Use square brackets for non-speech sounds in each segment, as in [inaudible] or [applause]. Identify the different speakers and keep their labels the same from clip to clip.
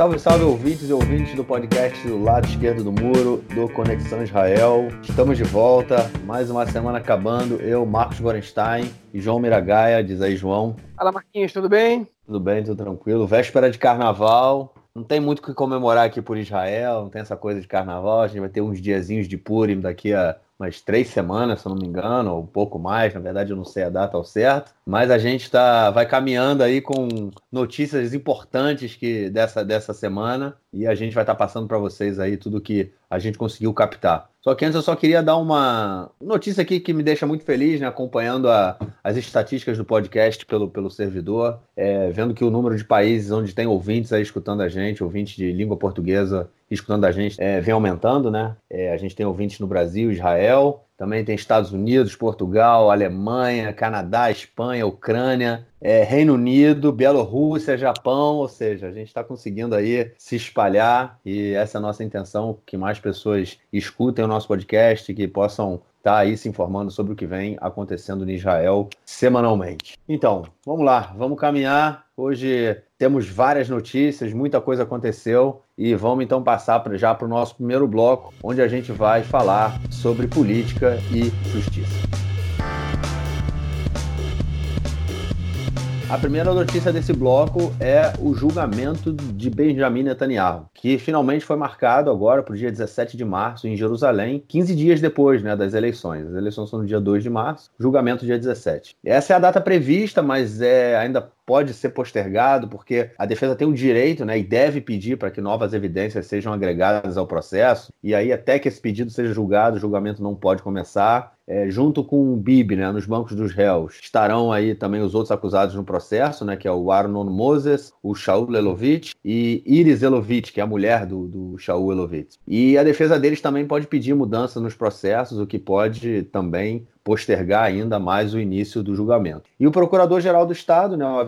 Speaker 1: Salve, salve ouvintes e ouvintes do podcast do lado esquerdo do muro do Conexão Israel. Estamos de volta, mais uma semana acabando. Eu, Marcos Gorenstein e João Miragaia. Diz aí, João.
Speaker 2: Fala, Marquinhos, tudo bem?
Speaker 1: Tudo bem, tudo tranquilo. Véspera de carnaval. Não tem muito o que comemorar aqui por Israel, não tem essa coisa de carnaval. A gente vai ter uns diazinhos de Purim daqui a umas três semanas, se eu não me engano, ou um pouco mais, na verdade eu não sei a data ao certo, mas a gente tá, vai caminhando aí com notícias importantes que dessa, dessa semana e a gente vai estar tá passando para vocês aí tudo que a gente conseguiu captar. Só que antes eu só queria dar uma notícia aqui que me deixa muito feliz, né, acompanhando a, as estatísticas do podcast pelo, pelo servidor, é, vendo que o número de países onde tem ouvintes aí escutando a gente, ouvintes de língua portuguesa escutando a gente, é, vem aumentando, né? É, a gente tem ouvintes no Brasil, Israel, também tem Estados Unidos, Portugal, Alemanha, Canadá, Espanha, Ucrânia, é, Reino Unido, Bielorrússia, Japão, ou seja, a gente está conseguindo aí se espalhar e essa é a nossa intenção, que mais pessoas escutem o nosso podcast, que possam estar tá aí se informando sobre o que vem acontecendo em Israel semanalmente. Então, vamos lá, vamos caminhar. Hoje temos várias notícias, muita coisa aconteceu e vamos então passar pra, já para o nosso primeiro bloco, onde a gente vai falar sobre política e justiça. A primeira notícia desse bloco é o julgamento de Benjamin Netanyahu, que finalmente foi marcado agora para o dia 17 de março em Jerusalém, 15 dias depois né, das eleições. As eleições são no dia 2 de março, julgamento dia 17. Essa é a data prevista, mas é ainda pode ser postergado, porque a defesa tem o direito né, e deve pedir para que novas evidências sejam agregadas ao processo, e aí, até que esse pedido seja julgado, o julgamento não pode começar. É, junto com o BIB, né, nos bancos dos réus, estarão aí também os outros acusados no processo, né, que é o Arnon Moses, o Shaul Elovitch e Iris Elovitch, que é a mulher do, do Shaul Elovitch. E a defesa deles também pode pedir mudança nos processos, o que pode também postergar ainda mais o início do julgamento. E o Procurador-Geral do Estado, né, o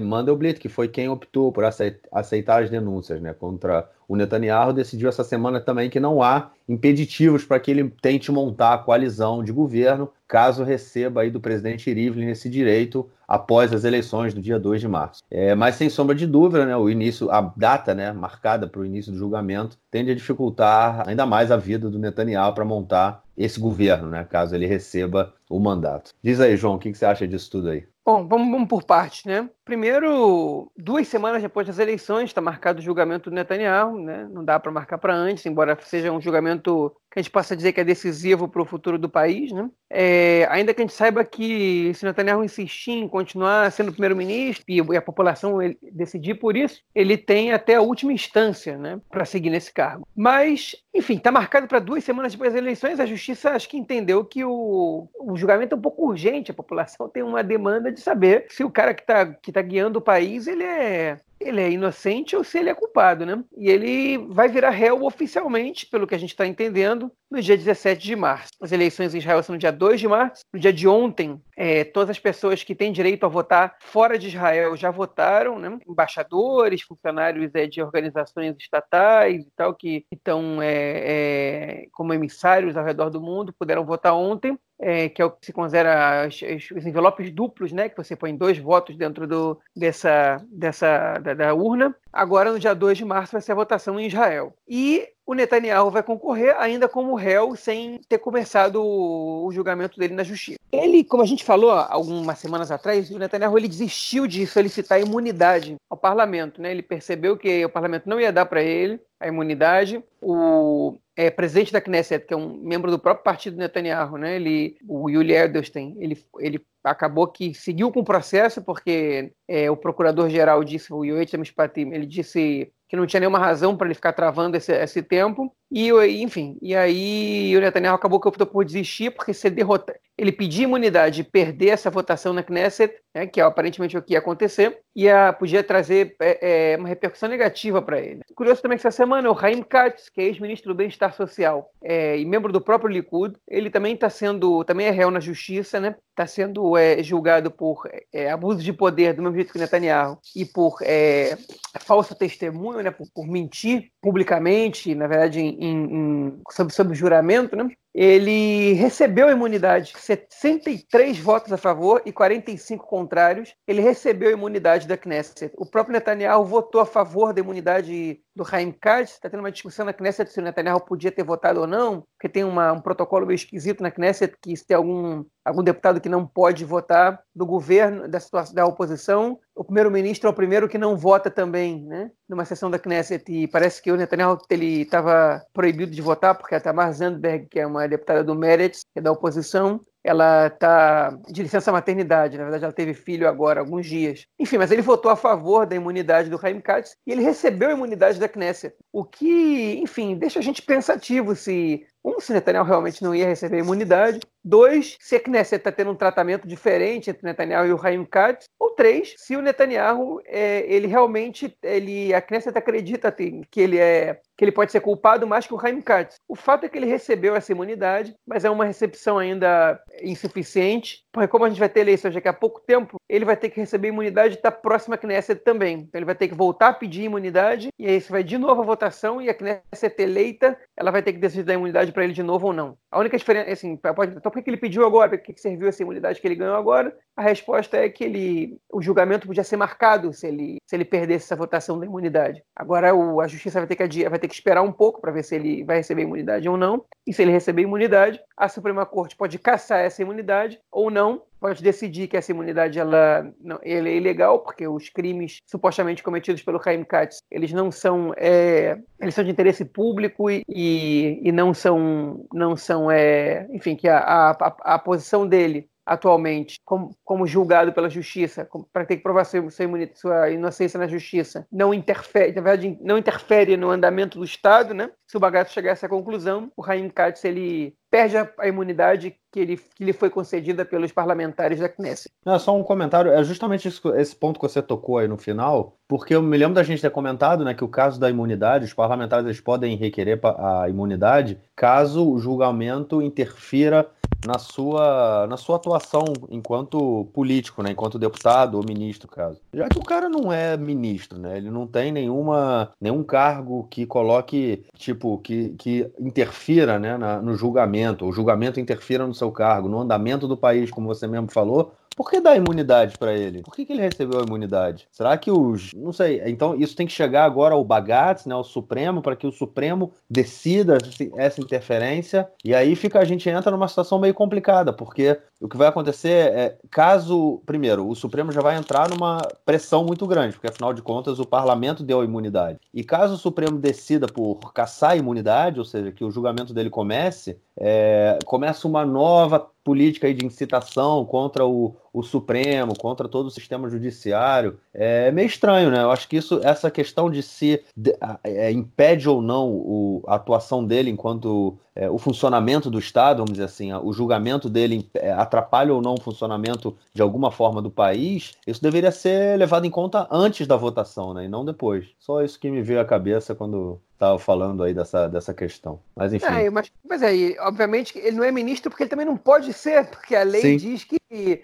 Speaker 1: Mandelblit, que foi quem optou por aceitar as denúncias né, contra o Netanyahu, decidiu essa semana também que não há impeditivos para que ele tente montar a coalizão de governo, caso receba aí do presidente Rivlin esse direito após as eleições do dia 2 de março. É, mas sem sombra de dúvida, né, o início, a data né, marcada para o início do julgamento tende a dificultar ainda mais a vida do Netanyahu para montar esse governo, né, caso ele receba o mandato. Diz aí, João, o que, que você acha disso tudo aí?
Speaker 2: Bom, vamos, vamos por partes, né? Primeiro, duas semanas depois das eleições, está marcado o julgamento do Netanyahu, né? Não dá para marcar para antes, embora seja um julgamento que a gente possa dizer que é decisivo para o futuro do país, né? É, ainda que a gente saiba que se Netanyahu insistir em continuar sendo primeiro-ministro e a população decidir por isso, ele tem até a última instância, né, para seguir nesse cargo. Mas, enfim, está marcado para duas semanas depois das eleições. A justiça acho que entendeu que o, o julgamento é um pouco urgente. A população [laughs] tem uma demanda de saber se o cara que está que tá guiando o país ele é ele é inocente ou se ele é culpado, né? E ele vai virar réu oficialmente, pelo que a gente está entendendo, no dia 17 de março. As eleições em Israel são no dia 2 de março. No dia de ontem, é, todas as pessoas que têm direito a votar fora de Israel já votaram, né? Embaixadores, funcionários é, de organizações estatais e tal, que estão é, é, como emissários ao redor do mundo, puderam votar ontem. É, que é o que se considera os envelopes duplos, né, que você põe dois votos dentro do, dessa, dessa da, da urna. Agora, no dia 2 de março, vai ser a votação em Israel. E o Netanyahu vai concorrer ainda como réu sem ter começado o julgamento dele na justiça. Ele, como a gente falou algumas semanas atrás, o Netanyahu ele desistiu de solicitar imunidade ao parlamento. Né? Ele percebeu que o parlamento não ia dar para ele a imunidade. O é, presidente da Knesset, que é um membro do próprio partido Netanyahu, né? ele, o Yuli Edelstein, ele, ele acabou que seguiu com o processo porque é, o procurador-geral disse, o Yoetz Mishpatim, ele disse que não tinha nenhuma razão para ele ficar travando esse, esse tempo. E, enfim, e aí o Netanyahu acabou que optou por desistir, porque se derrotar, ele pedir imunidade e perder essa votação na Knesset, né, que é aparentemente o que ia acontecer, ia, podia trazer é, é, uma repercussão negativa para ele. Curioso também que essa semana o Haim Katz, que é ex-ministro do Bem-Estar Social é, e membro do próprio Likud, ele também está sendo, também é réu na justiça, né? Está sendo é, julgado por é, abuso de poder do mesmo jeito que Netanyahu e por falso testemunho né, por, por mentir publicamente, na verdade, em, em, sob, sob juramento, né? Ele recebeu a imunidade, 63 votos a favor e 45 contrários. Ele recebeu a imunidade da Knesset. O próprio Netanyahu votou a favor da imunidade do Haim Katz. Está tendo uma discussão na Knesset se o Netanyahu podia ter votado ou não, porque tem uma, um protocolo meio esquisito na Knesset que se tem algum, algum deputado que não pode votar do governo, da, situação, da oposição, o primeiro-ministro é o primeiro que não vota também, né? Numa sessão da Knesset. E parece que o Netanyahu estava proibido de votar, porque a Tamar Zandberg, que é uma deputada do Meretz, que é da oposição, ela está de licença maternidade, na verdade ela teve filho agora, alguns dias. Enfim, mas ele votou a favor da imunidade do Haim Katz e ele recebeu a imunidade da Knesset, o que, enfim, deixa a gente pensativo se um, se realmente não ia receber imunidade. Dois, se a Knesset está tendo um tratamento diferente entre Netanyahu e o Haim Katz. Ou três, se o Netanyahu, é, ele realmente, ele, a Knesset acredita que ele é que ele pode ser culpado mais que o Haim Katz. O fato é que ele recebeu essa imunidade, mas é uma recepção ainda insuficiente, porque como a gente vai ter eleições daqui a pouco tempo, ele vai ter que receber imunidade da próxima Knesset também. Então ele vai ter que voltar a pedir imunidade, e aí você vai de novo a votação, e a Knesset eleita, ela vai ter que decidir a imunidade para ele de novo ou não. A única diferença, assim, pode, então por que ele pediu agora? Por que serviu essa imunidade que ele ganhou agora? A resposta é que ele, o julgamento podia ser marcado se ele, se ele perdesse essa votação da imunidade. Agora o, a justiça vai ter que vai ter que esperar um pouco para ver se ele vai receber imunidade ou não. E se ele receber imunidade, a Suprema Corte pode caçar essa imunidade ou não pode decidir que essa imunidade ela, não, é ilegal, porque os crimes supostamente cometidos pelo Haim Katz, eles não são, é, eles são de interesse público e, e não são, não são é, enfim, que a, a, a posição dele atualmente como, como julgado pela justiça, para ter que provar sua, sua, inocência na justiça, não interfere, na verdade, não interfere no andamento do Estado, né? Se o bagaço chegar a essa conclusão, o Raim Katz ele perde a, imunidade que, ele, que lhe foi concedida pelos parlamentares da Knesset.
Speaker 1: Não, só um comentário, é justamente isso, esse ponto que você tocou aí no final, porque eu me lembro da gente ter comentado né, que o caso da imunidade, os parlamentares eles podem requerer a imunidade caso o julgamento interfira na sua, na sua atuação enquanto político, né? enquanto deputado ou ministro, caso. Já que o cara não é ministro, né? Ele não tem nenhuma, nenhum cargo que coloque, tipo, que, que interfira né, na, no julgamento, o julgamento interfira no seu cargo, no andamento do país, como você mesmo falou, por que dar imunidade para ele? Por que, que ele recebeu a imunidade? Será que os. Não sei. Então, isso tem que chegar agora ao Bagatz, né, ao Supremo, para que o Supremo decida essa interferência. E aí fica a gente entra numa situação meio complicada, porque o que vai acontecer é, caso. Primeiro, o Supremo já vai entrar numa pressão muito grande, porque afinal de contas o parlamento deu a imunidade. E caso o Supremo decida por caçar a imunidade, ou seja, que o julgamento dele comece, é, começa uma nova política de incitação contra o, o Supremo, contra todo o sistema judiciário. É meio estranho, né? Eu acho que isso, essa questão de se de, é, impede ou não o, a atuação dele enquanto é, o funcionamento do Estado, vamos dizer assim, o julgamento dele é, atrapalha ou não o funcionamento de alguma forma do país, isso deveria ser levado em conta antes da votação, né? E não depois. Só isso que me veio à cabeça quando estava falando aí dessa, dessa questão. Mas enfim.
Speaker 2: É, mas, mas aí, obviamente, ele não é ministro porque ele também não pode ser, porque a lei Sim. diz que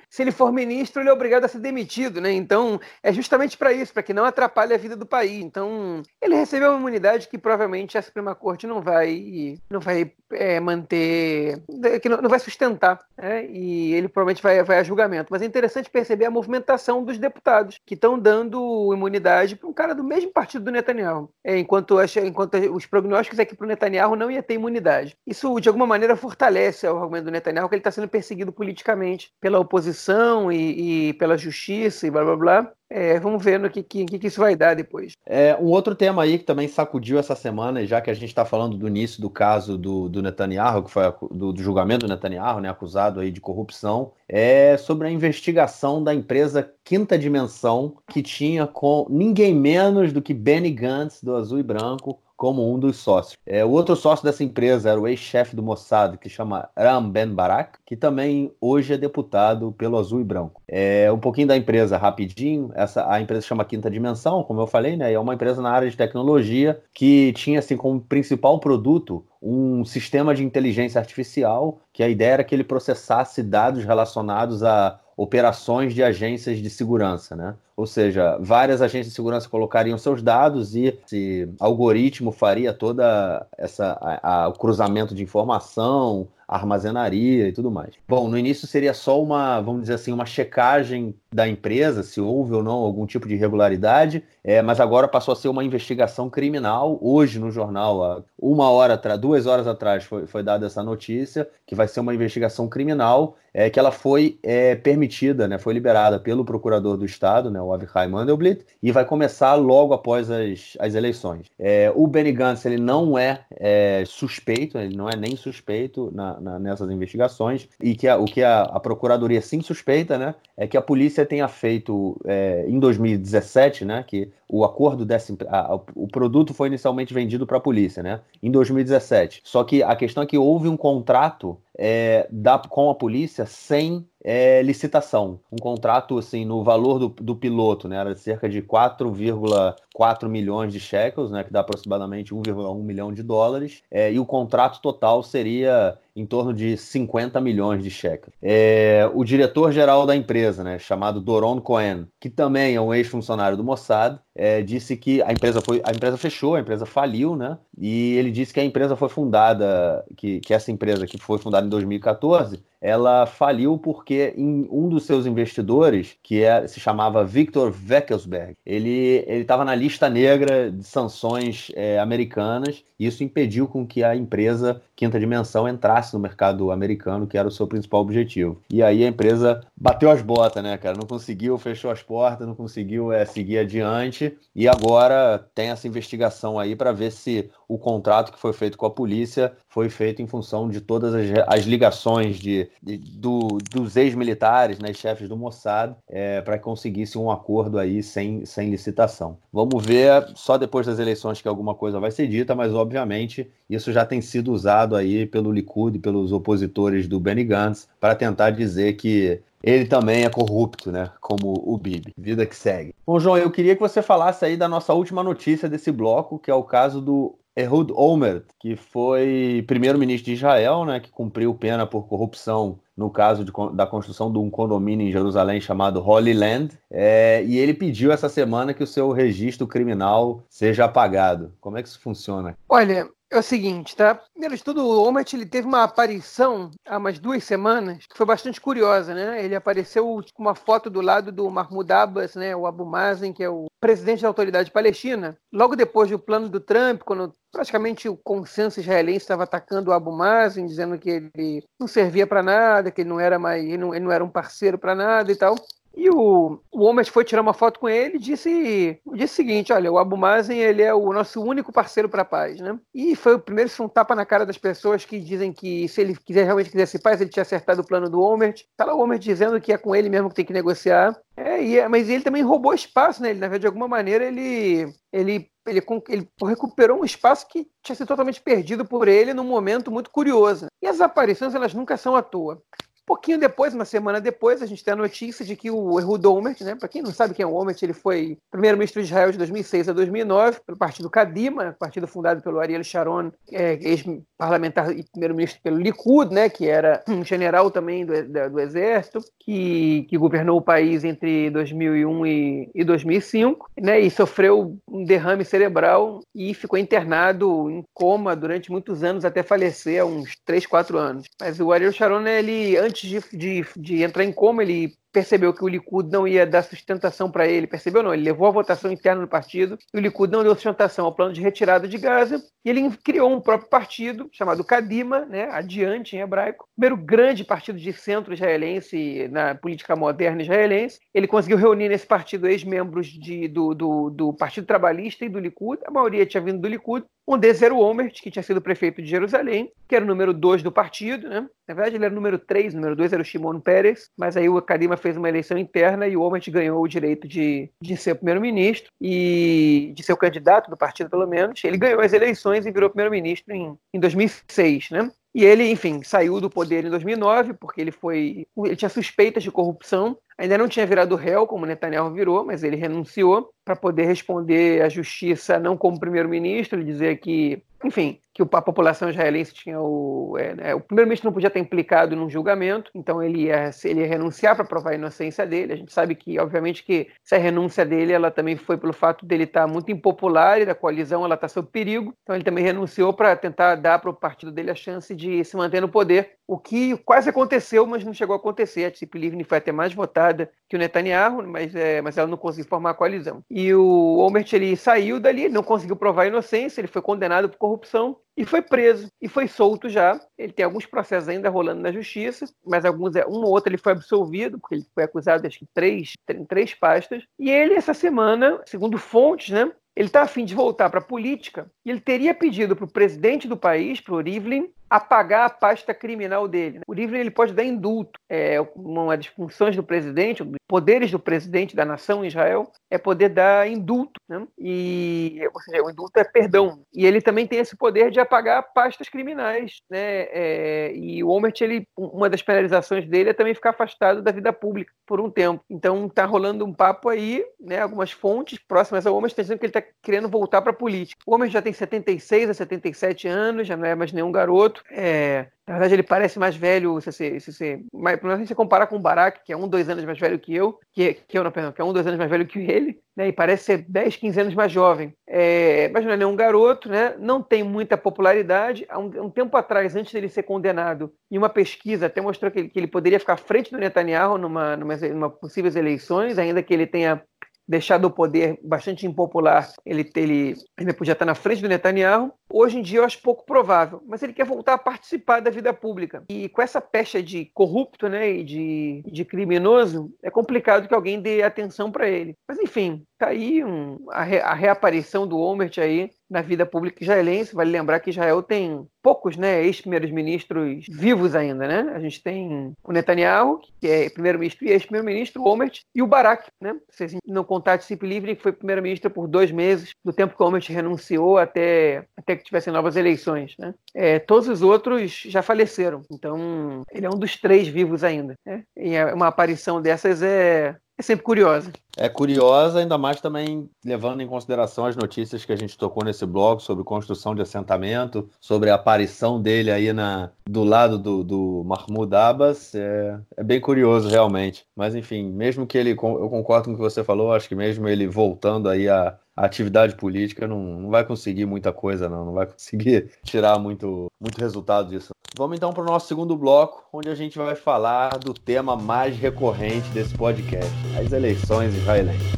Speaker 2: se ele for ministro, ele é obrigado a ser demitido, né? Então, é justamente para isso, para que não atrapalhe a vida do país. Então, ele recebeu uma imunidade que provavelmente a Suprema Corte não vai, não vai é, manter, que não, não vai sustentar, né? E ele provavelmente vai, vai a julgamento. Mas é interessante perceber a movimentação dos deputados que estão dando imunidade para um cara do mesmo partido do Netanyahu, é, enquanto, enquanto enquanto os prognósticos é que para o Netanyahu não ia ter imunidade. Isso, de alguma maneira, fortalece o argumento do Netanyahu que ele está sendo perseguido politicamente pela oposição e, e, pela justiça e blá blá blá. É, vamos ver no que, que, que, isso vai dar depois.
Speaker 1: É, um outro tema aí que também sacudiu essa semana, já que a gente está falando do início do caso do, do Netanyahu, que foi do, do, julgamento do Netanyahu, né, acusado aí de corrupção, é sobre a investigação da empresa Quinta Dimensão, que tinha com ninguém menos do que Benny Gantz, do Azul e Branco, como um dos sócios. É, o outro sócio dessa empresa era o ex-chefe do Mossad, que chama Ram Ben Barak, que também hoje é deputado pelo Azul e Branco. É, um pouquinho da empresa rapidinho. Essa, a empresa chama Quinta Dimensão, como eu falei, né? É uma empresa na área de tecnologia que tinha assim como principal produto um sistema de inteligência artificial, que a ideia era que ele processasse dados relacionados a operações de agências de segurança, né? Ou seja, várias agências de segurança colocariam seus dados e esse algoritmo faria toda essa a, a, o cruzamento de informação, armazenaria e tudo mais. Bom, no início seria só uma, vamos dizer assim, uma checagem da empresa, se houve ou não algum tipo de irregularidade, é, mas agora passou a ser uma investigação criminal. Hoje, no jornal, uma hora atrás, duas horas atrás, foi, foi dada essa notícia, que vai ser uma investigação criminal, é, que ela foi é, permitida, né, foi liberada pelo procurador do Estado, né, o Avichai Mandelblit, e vai começar logo após as, as eleições. É, o Benny Gantz, ele não é, é, suspeito, ele não é nem suspeito na, na, nessas investigações, e que a, o que a, a Procuradoria sim suspeita, né, é que a polícia tenha feito é, em 2017, né, que o acordo desse, a, o produto foi inicialmente vendido para a polícia, né, em 2017. Só que a questão é que houve um contrato é, da, com a polícia sem é, licitação. Um contrato, assim, no valor do, do piloto, né, era cerca de 4,4 milhões de shekels, né, que dá aproximadamente 1,1 milhão de dólares, é, e o contrato total seria em torno de 50 milhões de shekels. É, o diretor-geral da empresa, né, chamado Doron Cohen, que também é um ex-funcionário do Mossad, é, disse que a empresa foi, a empresa fechou, a empresa faliu, né? E ele disse que a empresa foi fundada, que, que essa empresa que foi fundada em 2014, ela faliu porque um dos seus investidores, que é, se chamava Victor Weckelsberg, ele estava na lista negra de sanções é, americanas, e isso impediu com que a empresa Quinta Dimensão entrasse no mercado americano, que era o seu principal objetivo. E aí a empresa bateu as botas, né, cara? Não conseguiu, fechou as portas, não conseguiu é, seguir adiante, e agora tem essa investigação aí para ver se o contrato que foi feito com a polícia foi feito em função de todas as, as ligações de, de do, dos ex-militares, né, chefes do Mossad, é, para que conseguisse um acordo aí sem, sem licitação. Vamos ver só depois das eleições que alguma coisa vai ser dita, mas obviamente isso já tem sido usado aí pelo Likud e pelos opositores do Benny Gantz para tentar dizer que ele também é corrupto, né? Como o Bibi. Vida que segue. Bom, João, eu queria que você falasse aí da nossa última notícia desse bloco, que é o caso do Ehud Olmert, que foi primeiro-ministro de Israel, né, que cumpriu pena por corrupção no caso de, da construção de um condomínio em Jerusalém chamado Holy Land, é, e ele pediu essa semana que o seu registro criminal seja apagado. Como é que isso funciona?
Speaker 2: Olha, é o seguinte, tá? Primeiro de tudo, o Omet ele teve uma aparição há umas duas semanas que foi bastante curiosa, né? Ele apareceu com uma foto do lado do Mahmoud Abbas, né? O Abu Mazen, que é o presidente da autoridade palestina. Logo depois do plano do Trump, quando praticamente o consenso israelense estava atacando o Abu Mazen, dizendo que ele não servia para nada, que ele não era mais, ele não, ele não era um parceiro para nada e tal. E o, o foi tirar uma foto com ele e disse, disse o seguinte: olha, o Abu Mazen ele é o nosso único parceiro para a paz, né? E foi o primeiro foi um tapa na cara das pessoas que dizem que se ele quiser realmente quisesse paz, ele tinha acertado o plano do Omert. Tá lá o Omert dizendo que é com ele mesmo que tem que negociar. É, e é, mas ele também roubou espaço, né? Ele, na verdade, de alguma maneira, ele, ele, ele, ele recuperou um espaço que tinha sido totalmente perdido por ele num momento muito curioso. E as aparições, elas nunca são à toa pouquinho depois, uma semana depois, a gente tem a notícia de que o Ehud Olmert, né, para quem não sabe quem é o Olmert, ele foi primeiro-ministro de Israel de 2006 a 2009, pelo partido Kadima, partido fundado pelo Ariel Sharon, é, ex-parlamentar e primeiro-ministro pelo Likud, né, que era um general também do, do exército, que, que governou o país entre 2001 e, e 2005, né, e sofreu um derrame cerebral e ficou internado em coma durante muitos anos, até falecer há uns 3, 4 anos. Mas o Ariel Sharon, ele, antes antes de, de, de entrar em coma, ele percebeu que o Likud não ia dar sustentação para ele, percebeu não, ele levou a votação interna do partido, e o Likud não deu sustentação ao plano de retirada de Gaza, e ele criou um próprio partido, chamado Kadima, né, adiante em hebraico, primeiro grande partido de centro israelense na política moderna israelense. Ele conseguiu reunir nesse partido ex-membros do, do, do Partido Trabalhista e do Likud, a maioria tinha vindo do Likud, um deles era o Omert, que tinha sido prefeito de Jerusalém, que era o número 2 do partido, né? Na verdade, ele era o número 3, o número 2 era o Shimon Peres, mas aí o Kadima fez uma eleição interna e o Omert ganhou o direito de, de ser primeiro-ministro e de ser o candidato do partido, pelo menos. Ele ganhou as eleições e virou primeiro-ministro em, em 2006, né? E ele, enfim, saiu do poder em 2009 porque ele foi, ele tinha suspeitas de corrupção. Ainda não tinha virado réu, como Netanyahu virou, mas ele renunciou para poder responder à justiça não como primeiro-ministro, dizer que, enfim, que a população israelense tinha o. É, né, o primeiro-ministro não podia estar implicado num julgamento, então ele ia, ele ia renunciar para provar a inocência dele. A gente sabe que, obviamente, que essa renúncia dele ela também foi pelo fato dele estar muito impopular e da coalizão ela está sob perigo. Então ele também renunciou para tentar dar para o partido dele a chance de se manter no poder, o que quase aconteceu, mas não chegou a acontecer. A Tzip Livni foi até mais votada que o Netanyahu, mas, é, mas ela não conseguiu formar a coalizão. E o Olmert ele saiu dali, não conseguiu provar a inocência, ele foi condenado por corrupção e foi preso e foi solto já. Ele tem alguns processos ainda rolando na justiça, mas alguns, é, um ou outro ele foi absolvido, porque ele foi acusado acho que três, três pastas. E ele, essa semana, segundo fontes, né, ele está afim de voltar para a política e ele teria pedido para o presidente do país, para o Rivlin, apagar a pasta criminal dele. Né? O Rivlin ele pode dar indulto. É, uma das funções do presidente, dos poderes do presidente da nação Israel, é poder dar indulto. Né? E, ou seja, o indulto é perdão. E ele também tem esse poder de apagar pastas criminais. Né? É, e o Omert, ele, uma das penalizações dele é também ficar afastado da vida pública por um tempo. Então está rolando um papo aí, né? algumas fontes próximas ao Omert estão dizendo que ele está querendo voltar para a política. O Omert já tem 76 a 77 anos, já não é mais nenhum garoto. É, na verdade, ele parece mais velho, se você, se você, mas, pelo menos se você comparar com o Barack, que é um, dois anos mais velho que eu, que, que eu não, perdão, que é um, dois anos mais velho que ele, né, e parece ser 10, 15 anos mais jovem. É, mas não é nenhum garoto, né, não tem muita popularidade. Há um, um, tempo atrás, antes dele ser condenado, em uma pesquisa até mostrou que ele, que ele poderia ficar à frente do Netanyahu numa, numa, numa possíveis eleições, ainda que ele tenha deixado o poder bastante impopular, ele, ele ainda podia estar na frente do Netanyahu. Hoje em dia eu acho pouco provável, mas ele quer voltar a participar da vida pública. E com essa pecha de corrupto né, e de, de criminoso, é complicado que alguém dê atenção para ele. Mas enfim, tá aí um, a, re, a reaparição do Omert aí na vida pública israelense. Vale lembrar que Israel tem poucos né, ex-primeiros ministros vivos ainda. Né? A gente tem o Netanyahu, que é primeiro-ministro e ex-primeiro-ministro, o Omert, e o Barak. Né? Se não contar de Cip Livre, que foi primeiro-ministro por dois meses, do tempo que o Omert renunciou até, até que tivessem novas eleições. Né? É, todos os outros já faleceram. Então, ele é um dos três vivos ainda. Né? E uma aparição dessas é é sempre curiosa.
Speaker 1: É curiosa, ainda mais também levando em consideração as notícias que a gente tocou nesse blog sobre construção de assentamento, sobre a aparição dele aí na, do lado do, do Mahmoud Abbas. É, é bem curioso, realmente. Mas, enfim, mesmo que ele. Eu concordo com o que você falou, acho que mesmo ele voltando aí a, a atividade política não, não vai conseguir muita coisa, não. Não vai conseguir [laughs] tirar muito, muito resultado disso. Vamos então para o nosso segundo bloco, onde a gente vai falar do tema mais recorrente desse podcast: as eleições israelenses.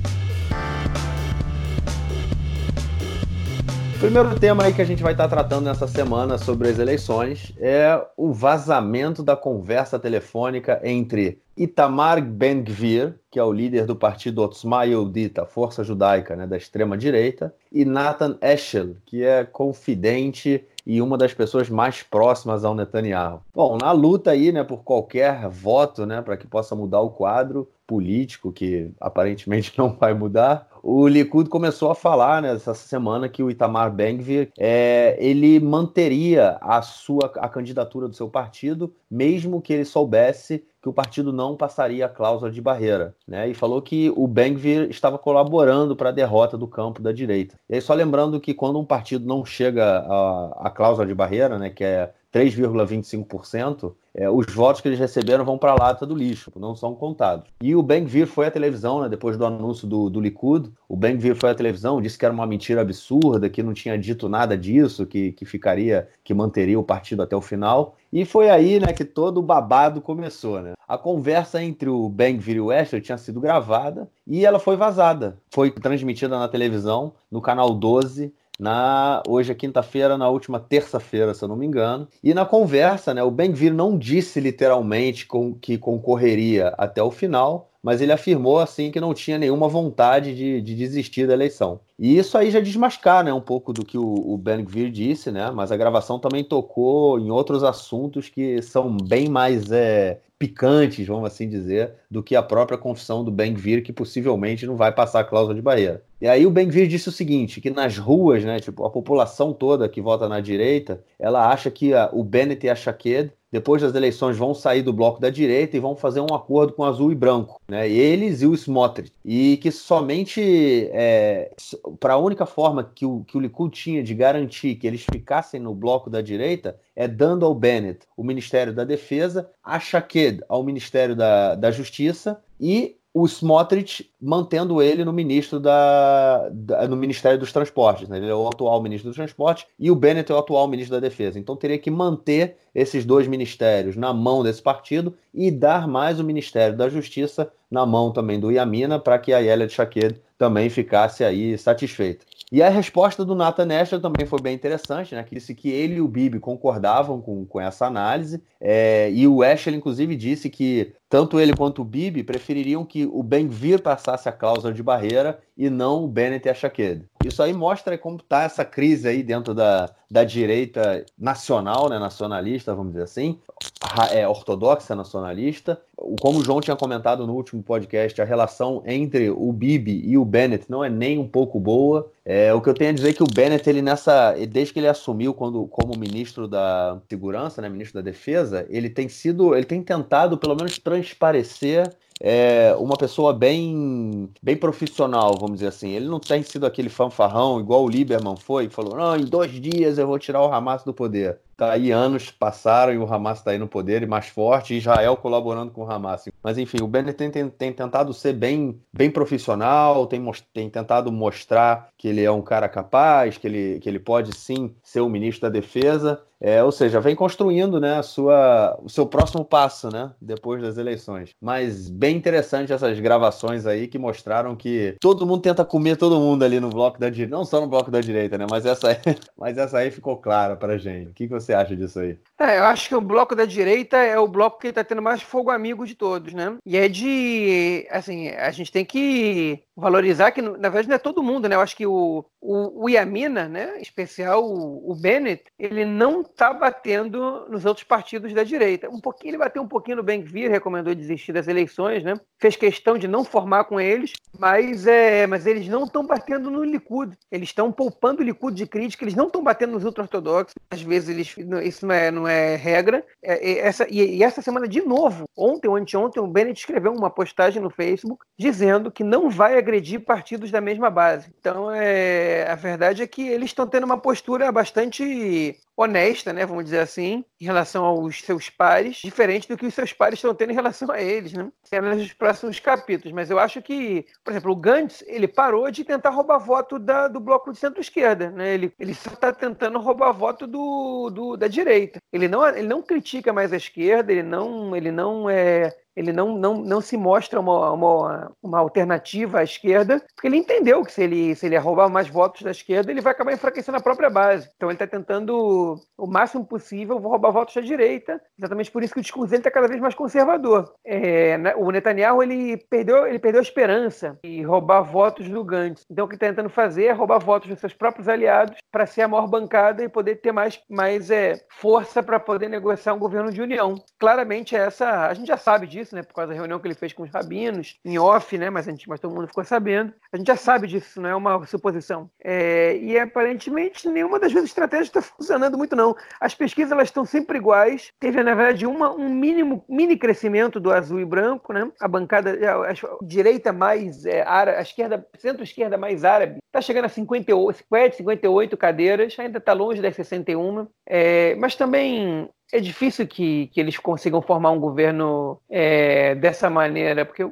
Speaker 1: O primeiro tema aí que a gente vai estar tratando nessa semana sobre as eleições é o vazamento da conversa telefônica entre Itamar Ben-Gvir, que é o líder do partido Otzma Yehudit, a força judaica né, da extrema-direita, e Nathan Eshel, que é confidente e uma das pessoas mais próximas ao Netanyahu. Bom, na luta aí, né, por qualquer voto, né, para que possa mudar o quadro político, que aparentemente [laughs] não vai mudar, o Likud começou a falar né, semana que o Itamar Ben-Gvir é, ele manteria a sua a candidatura do seu partido, mesmo que ele soubesse que o partido não passaria a cláusula de barreira, né? E falou que o Ben-Gvir estava colaborando para a derrota do campo da direita. E aí só lembrando que quando um partido não chega à, cláusula de barreira, né, que é 3,25%, é, os votos que eles receberam vão para a lata do lixo, não são contados. E o Ben-Gvir foi à televisão, né, depois do anúncio do, do Likud, o Ben-Gvir foi à televisão, disse que era uma mentira absurda, que não tinha dito nada disso, que, que ficaria, que manteria o partido até o final. E foi aí né, que todo o babado começou. Né? A conversa entre o Ben-Gvir e o Esther tinha sido gravada e ela foi vazada. Foi transmitida na televisão, no canal 12, na hoje é quinta-feira, na última terça-feira, se eu não me engano. E na conversa, né, o Ben-Gvir não disse literalmente com, que concorreria até o final, mas ele afirmou assim que não tinha nenhuma vontade de, de desistir da eleição. E isso aí já desmascara né, um pouco do que o, o Ben Gvir disse, né? Mas a gravação também tocou em outros assuntos que são bem mais é, picantes, vamos assim dizer, do que a própria confissão do Ben Gvir, que possivelmente não vai passar a cláusula de barreira. E aí o Ben-Gvir disse o seguinte, que nas ruas, né, tipo, a população toda que vota na direita, ela acha que a, o Bennett e a Shaked depois das eleições vão sair do bloco da direita e vão fazer um acordo com azul e branco, né? Eles e o Smotrich. E que somente é, para a única forma que o, que o Likud tinha de garantir que eles ficassem no bloco da direita é dando ao Bennett o Ministério da Defesa, a Shaked ao Ministério da, da Justiça e o Smotrich mantendo ele no ministro da, da, no Ministério dos Transportes. Né? Ele é o atual ministro dos Transportes e o Bennett é o atual ministro da Defesa. Então teria que manter esses dois ministérios na mão desse partido e dar mais o Ministério da Justiça na mão também do Yamina para que a Yeled Shaked também ficasse aí satisfeita. E a resposta do Nathan Escher também foi bem interessante, né? Que disse que ele e o Bibi concordavam com, com essa análise, é, e o Escher, inclusive, disse que tanto ele quanto o Bibi prefeririam que o Ben-Vir passasse a cláusula de barreira e não o Bennett e a Shaked. Isso aí mostra como está essa crise aí dentro da, da direita nacional, né, nacionalista, vamos dizer assim, é, ortodoxa nacionalista. Como o João tinha comentado no último podcast, a relação entre o Bibi e o Bennett não é nem um pouco boa. É, o que eu tenho a dizer é que o Bennett, ele nessa, desde que ele assumiu quando, como ministro da Segurança, né, ministro da Defesa, ele tem sido, ele tem tentado pelo menos transparecer é uma pessoa bem, bem profissional, vamos dizer assim. Ele não tem sido aquele fanfarrão igual o Lieberman foi, falou: não, em dois dias eu vou tirar o Hamas do poder. Tá aí anos passaram e o Hamas está aí no poder e mais forte, Israel colaborando com o Hamas. Mas enfim, o Bennett tem, tem, tem tentado ser bem, bem profissional, tem, tem tentado mostrar que ele é um cara capaz, que ele, que ele pode sim ser o ministro da Defesa. É, ou seja, vem construindo né, a sua, o seu próximo passo né, depois das eleições. Mas bem interessante essas gravações aí que mostraram que todo mundo tenta comer todo mundo ali no bloco da direita. Não só no bloco da direita, né? Mas essa aí, [laughs] mas essa aí ficou clara pra gente. O que, que você acha disso aí?
Speaker 2: É, eu acho que o bloco da direita é o bloco que está tendo mais fogo amigo de todos, né? E é de. Assim, a gente tem que valorizar que, na verdade, não é todo mundo, né? Eu acho que o, o, o Yamina, né, em especial o, o Bennett, ele não está batendo nos outros partidos da direita. Um pouquinho, ele bateu um pouquinho no Ben-Gvir, recomendou desistir das eleições, né? Fez questão de não formar com eles, mas, é, mas eles não estão batendo no Likud. Eles estão poupando o Likud de crítica, eles não estão batendo nos ultra-ortodoxos. Às vezes eles, isso não é, não é regra. É, é, essa, e, e, essa semana, de novo, ontem ou anteontem, o Bennett escreveu uma postagem no Facebook dizendo que não vai agredir partidos da mesma base. Então, é, a verdade é que eles estão tendo uma postura bastante honesta, né, vamos dizer assim, em relação aos seus pares, diferente do que os seus pares estão tendo em relação a eles, né? Cenas nos próximos capítulos. Mas eu acho que, por exemplo, o Gantz, ele parou de tentar roubar voto da, do bloco de centro-esquerda, né? Ele, ele só está tentando roubar voto do, do, da direita. Ele não, ele não critica mais a esquerda, ele não, ele não é, ele não, não, não se mostra uma, uma, uma, alternativa à esquerda, porque ele entendeu que se ele, se ele roubar mais votos da esquerda, ele vai acabar enfraquecendo a própria base. Então ele está tentando o máximo possível roubar votos da direita, exatamente por isso que o discurso dele está cada vez mais conservador. É, né, o Netanyahu ele perdeu, ele perdeu a esperança de roubar votos do Gantz. Então o que está tentando fazer é roubar votos dos seus próprios aliados para ser a maior bancada e poder ter mais, mais é, força para poder negociar um governo de união. Claramente essa, a gente já sabe disso, né, por causa da reunião que ele fez com os rabinos, em off, né, mas, a gente, mas todo mundo ficou sabendo. A gente já sabe disso, não é uma suposição. É, e aparentemente nenhuma das duas estratégias está funcionando muito, não. As pesquisas elas estão sempre iguais. Teve, na verdade, uma, um mínimo, mini crescimento do azul e branco, né? A bancada, a, a direita mais é, árabe, a esquerda, centro-esquerda mais árabe, está chegando a 58, 50, 58 cadeiras, ainda está longe das 61. É, mas também é difícil que, que eles consigam formar um governo é, dessa maneira, porque,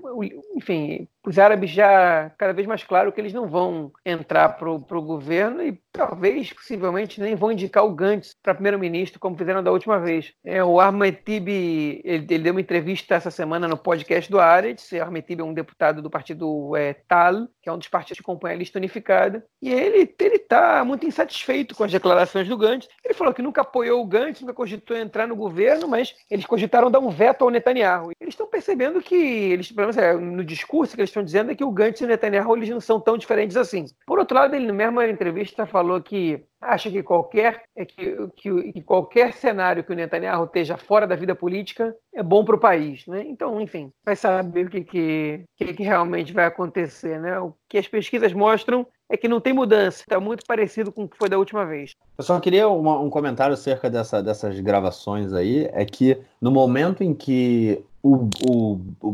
Speaker 2: enfim, os árabes já cada vez mais claro que eles não vão entrar para o governo e talvez, possivelmente, nem vão indicar o Gantz para primeiro-ministro, como fizeram da última vez. É, o Ahmed Tibi, ele, ele, deu uma entrevista essa semana no podcast do Aretz, Tibi é um deputado do partido é, TAL, que é um dos partidos que compõe a lista unificada, e ele está muito insatisfeito com as declarações do Gantz. Ele falou que nunca apoiou o Gantz, nunca cogitou entrar no governo, mas eles cogitaram dar um veto ao Netanyahu. Eles estão percebendo que, eles, é, no discurso que eles estão dizendo, é que o Gantz e o Netanyahu eles não são tão diferentes assim. Por outro lado, ele, na mesma entrevista, falou que acha que qualquer, é que, que, que, qualquer cenário que o Netanyahu esteja fora da vida política é bom para o país. Né? Então, enfim, vai saber o que, que, que, realmente vai acontecer. Né? O que as pesquisas mostram é que não tem mudança, está muito parecido com o que foi da última vez.
Speaker 1: Eu só queria uma, um comentário acerca dessa, dessas gravações aí, é que no momento em que o, o, o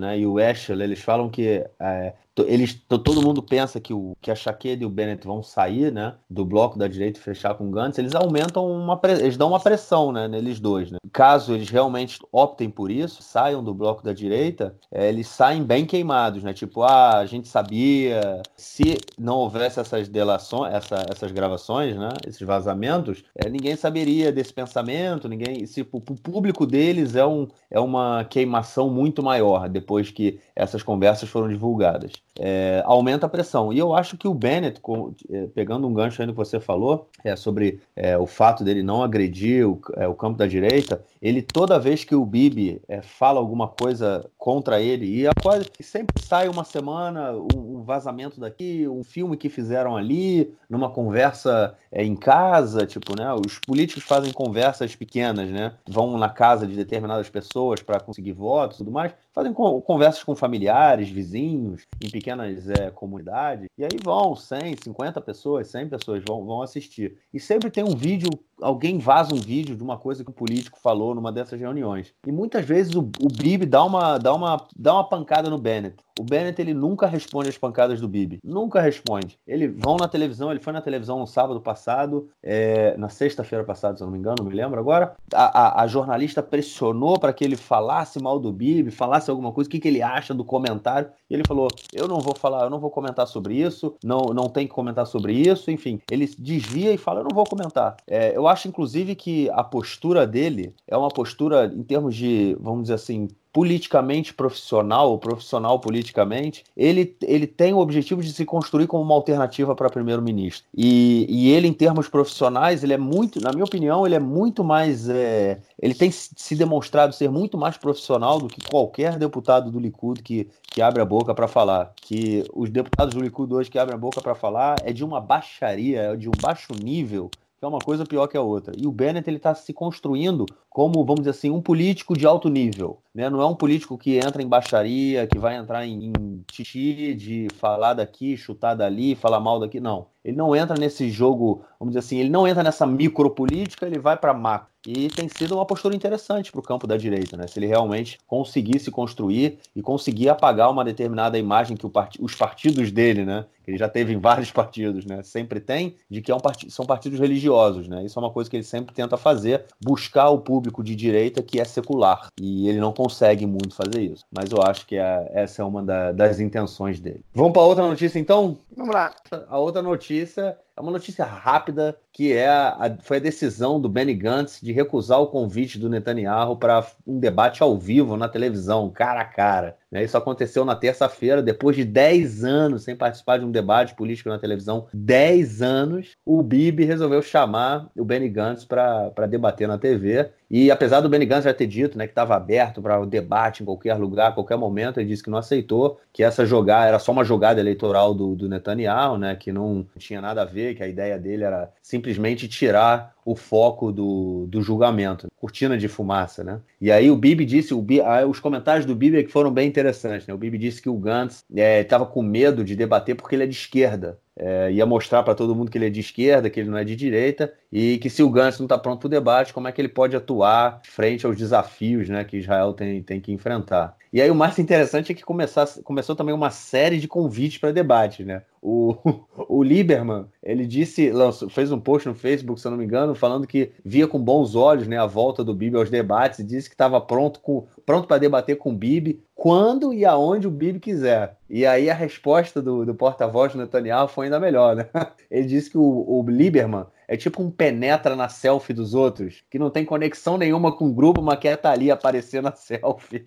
Speaker 1: né, e o Eschel, eles falam que é, eles, todo mundo pensa que, o, que a Shaqueda e o Bennett vão sair né, do bloco da direita e fechar com o Gantz, eles aumentam uma eles dão uma pressão né, neles dois. Né? Caso eles realmente optem por isso, saiam do bloco da direita, é, eles saem bem queimados, né? Tipo, ah, a gente sabia, se não houvesse essas delações, essa, essas gravações, né, esses vazamentos, é, ninguém saberia desse pensamento, ninguém. Se, o público deles é, um, é uma queimação muito maior depois que essas conversas foram divulgadas é, aumenta a pressão. E eu acho que o Bennett, com, é, pegando um gancho aí no que você falou, é, sobre é, o fato dele não agredir o, é, o, campo da direita, ele toda vez que o Bibi é, fala alguma coisa contra ele, e sempre sai uma semana um, um, vazamento daqui, um filme que fizeram ali, numa conversa é, em casa, tipo, né? Os políticos fazem conversas pequenas, né? Vão na casa de determinadas pessoas para conseguir votos e tudo mais, fazem conversas com familiares, vizinhos, em pequenas é, comunidades, e aí vão 100, 50 pessoas, 100 pessoas vão, vão assistir. E sempre tem um vídeo, alguém vaza um vídeo de uma coisa que o político falou numa dessas reuniões. E muitas vezes o, o Bibi dá uma, dá, uma, dá uma pancada no Bennett. O Bennett ele nunca responde as pancadas do Bibi. Nunca responde. Ele vão na televisão, ele foi na televisão no sábado passado, é, na sexta-feira passada, se eu não me engano, não me lembro agora. A, a, a jornalista pressionou para que ele falasse mal do Bibi, falasse alguma coisa, o que, que ele acha do comentário. E ele falou: Eu não vou falar, eu não vou comentar sobre isso, não, não tem que comentar sobre isso. Enfim, ele desvia e fala: Eu não vou comentar. É, eu acho, inclusive, que a postura dele é uma postura, em termos de, vamos dizer assim, politicamente profissional, ou profissional politicamente, ele, ele tem o objetivo de se construir como uma alternativa para primeiro-ministro. E, e ele, em termos profissionais, ele é muito, na minha opinião, ele é muito mais. É, ele tem se demonstrado ser muito mais profissional do que qualquer deputado do Likud que, que abre a boca para falar. Que os deputados do Likud hoje que abrem a boca para falar é de uma baixaria, é de um baixo nível que é uma coisa pior que a outra. E o Bennett ele está se construindo como, vamos dizer assim, um político de alto nível. Né? Não é um político que entra em baixaria, que vai entrar em, em titi de falar daqui, chutar dali, falar mal daqui. Não. Ele não entra nesse jogo, vamos dizer assim, ele não entra nessa micropolítica, ele vai para macro. E tem sido uma postura interessante para o campo da direita, né? Se ele realmente conseguir se construir e conseguir apagar uma determinada imagem que part... os partidos dele, né? Ele já teve em vários [laughs] partidos, né? Sempre tem, de que é um part... são partidos religiosos, né? Isso é uma coisa que ele sempre tenta fazer, buscar o público de direita que é secular. E ele não consegue muito fazer isso. Mas eu acho que é... essa é uma da... das intenções dele. Vamos para outra notícia, então?
Speaker 2: Vamos lá.
Speaker 1: A outra notícia é uma notícia rápida, que é a, foi a decisão do Benny Gantz de recusar o convite do Netanyahu para um debate ao vivo na televisão, cara a cara. Né? Isso aconteceu na terça-feira, depois de 10 anos sem participar de um debate político na televisão. 10 anos, o Bibi resolveu chamar o Benny Gantz para debater na TV. E apesar do Benny Gantz já ter dito né, que estava aberto para o debate em qualquer lugar, a qualquer momento, ele disse que não aceitou, que essa jogada era só uma jogada eleitoral do, do Netanyahu, né, que não tinha nada a ver que a ideia dele era simplesmente tirar o foco do, do julgamento, cortina de fumaça, né? E aí o Bibi disse, o Bibi, ah, os comentários do Bibi é que foram bem interessantes, né? O Bibi disse que o Gantz estava é, com medo de debater porque ele é de esquerda. É, ia mostrar para todo mundo que ele é de esquerda, que ele não é de direita, e que se o Gantz não está pronto para o debate, como é que ele pode atuar frente aos desafios né, que Israel tem, tem que enfrentar. E aí o mais interessante é que começar, começou também uma série de convites para debate, né? O, [laughs] o Lieberman, ele disse, lançou, fez um post no Facebook, se eu não me engano, falando que via com bons olhos né, a volta do Bibi aos debates e disse que estava pronto com pronto para debater com o Bibi quando e aonde o Bibi quiser. E aí a resposta do, do porta-voz do Netanyahu foi ainda melhor, né? [laughs] Ele disse que o, o Lieberman é tipo um penetra na selfie dos outros, que não tem conexão nenhuma com o grupo, mas quer estar tá ali aparecer na [laughs] selfie.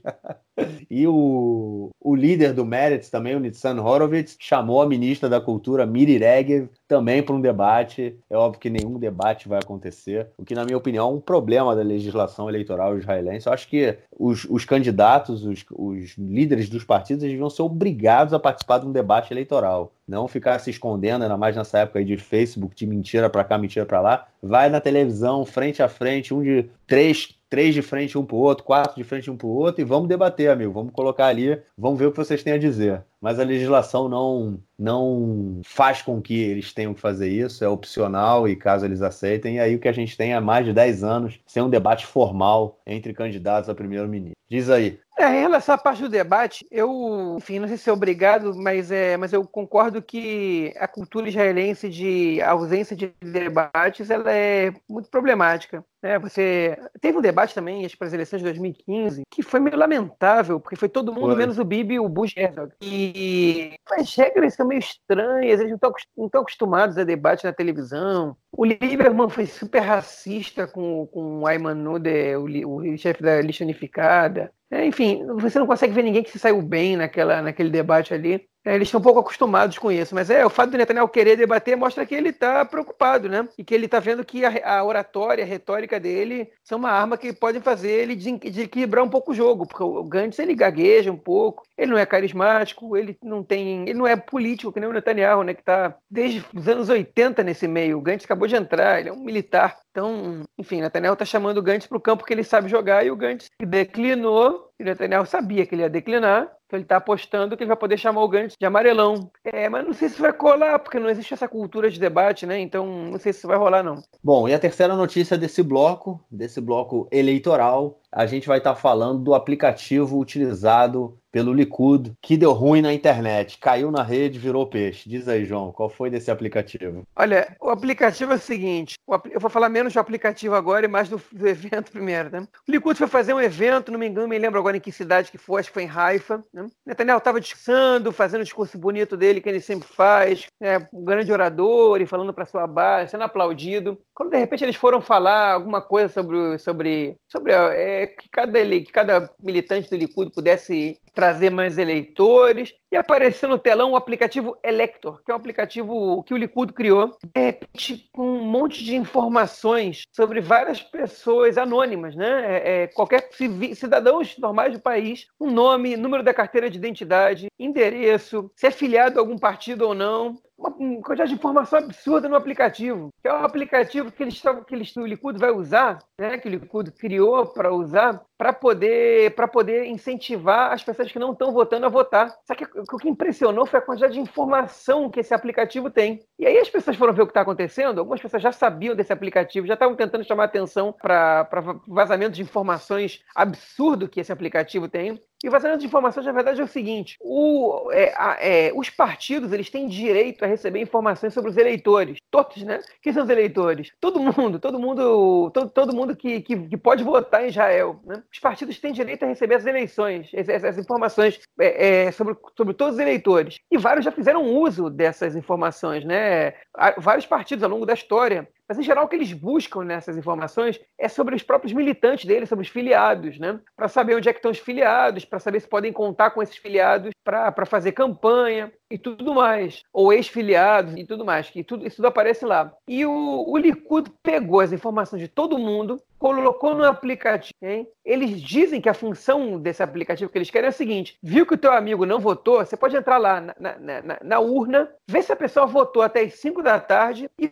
Speaker 1: e o, o líder do Meretz também, o Nitsan Horowitz, chamou a ministra da Cultura, Miri Regev, também para um debate. É óbvio que nenhum debate vai acontecer, o que, na minha opinião, é um problema da legislação eleitoral israelense. Eu acho que os, os candidatos, os, os líderes dos partidos, eles deviam ser obrigados a participar de um debate eleitoral. Não ficar se escondendo, ainda mais nessa época de Facebook, de mentira para cá, mentira para lá. Vai na televisão, frente a frente, um de três, três de frente um para outro, quatro de frente um para outro, e vamos debater, amigo. Vamos colocar ali, vamos ver o que vocês têm a dizer. Mas a legislação não, não faz com que eles tenham que fazer isso, é opcional e caso eles aceitem. E aí o que a gente tem é mais de 10 anos sem um debate formal entre candidatos a primeiro-ministro. Diz aí.
Speaker 2: É, em relação à parte do debate, eu, enfim, não sei se é obrigado, mas, é, mas eu concordo que a cultura israelense de ausência de debates ela é muito problemática. É, você teve um debate também, acho para as eleições de 2015, que foi meio lamentável, porque foi todo mundo, foi. menos o Bibi e o Bush Herzog. E as regras são meio estranhas, eles não estão acostumados a debate na televisão. O Lieberman foi super racista com, com o Ayman Nude, o, o chefe da lista unificada. É, enfim, você não consegue ver ninguém que se saiu bem naquela, naquele debate ali. É, eles estão um pouco acostumados com isso, mas é o fato do Netanyahu querer debater mostra que ele está preocupado, né? E que ele está vendo que a, a, oratória, a retórica dele são uma arma que podem fazer ele desequilibrar um pouco o jogo, porque o Gantz ele gagueja um pouco, ele não é carismático, ele não tem, ele não é político que nem o Netanyahu, né? Que está desde os anos 80 nesse meio. O Gantz acabou de entrar, ele é um militar. Então, enfim, Netanyahu está chamando o Gantz para o campo que ele sabe jogar e o Gantz declinou. E o Netanyahu sabia que ele ia declinar então ele está apostando que ele vai poder chamar o Gantz de amarelão. É, mas não sei se vai colar, porque não existe essa cultura de debate, né? Então não sei se vai rolar, não.
Speaker 1: Bom, e a terceira notícia desse bloco, desse bloco eleitoral, a gente vai estar tá falando do aplicativo utilizado pelo Likud, que deu ruim na internet, caiu na rede, virou peixe. Diz aí, João, qual foi desse aplicativo?
Speaker 2: Olha, o aplicativo é o seguinte: eu vou falar menos do aplicativo agora e mais do, do evento [laughs] primeiro. Né? O Likud foi fazer um evento, não me engano, me lembro agora em que cidade que foi, acho que foi em Haifa. Né? Netanyahu estava discursando, fazendo o discurso bonito dele, que ele sempre faz, né? um grande orador e falando para sua base, sendo aplaudido. Quando de repente eles foram falar alguma coisa sobre, sobre, sobre é, que, cada, que cada militante do Likud pudesse trazer mais eleitores. E apareceu no telão o aplicativo Elector, que é um aplicativo que o Likud criou, é, com um monte de informações sobre várias pessoas anônimas, né? É, é, qualquer cidadãos normais do país, um nome, número da carteira de identidade, endereço, se é filiado a algum partido ou não, uma quantidade de informação absurda no aplicativo, que é um aplicativo que eles que eles, o Likud vai usar, né, que o Likud criou para usar, para poder, poder incentivar as pessoas que não estão votando a votar. Só que o que impressionou foi a quantidade de informação que esse aplicativo tem. E aí as pessoas foram ver o que está acontecendo, algumas pessoas já sabiam desse aplicativo, já estavam tentando chamar atenção para vazamento de informações absurdo que esse aplicativo tem. E vazamento de informações, na verdade, é o seguinte: o, é, a, é, os partidos eles têm direito a receber informações sobre os eleitores. Todos, né? Quem são os eleitores? Todo mundo, todo mundo, todo, todo mundo que, que, que pode votar em Israel. Né? Os partidos têm direito a receber as eleições, essas, informações é, é, sobre, sobre todos os eleitores. E vários já fizeram uso dessas informações, né? Vários partidos ao longo da história mas, em geral, o que eles buscam nessas informações é sobre os próprios militantes deles, sobre os filiados, né? Para saber onde é que estão os filiados, para saber se podem contar com esses filiados para fazer campanha e tudo mais. Ou ex-filiados e tudo mais, que tudo, isso tudo aparece lá. E o, o Likud pegou as informações de todo mundo, colocou no aplicativo. Hein? Eles dizem que a função desse aplicativo que eles querem é o seguinte: viu que o teu amigo não votou, você pode entrar lá na, na, na, na urna, ver se a pessoa votou até as 5 da tarde e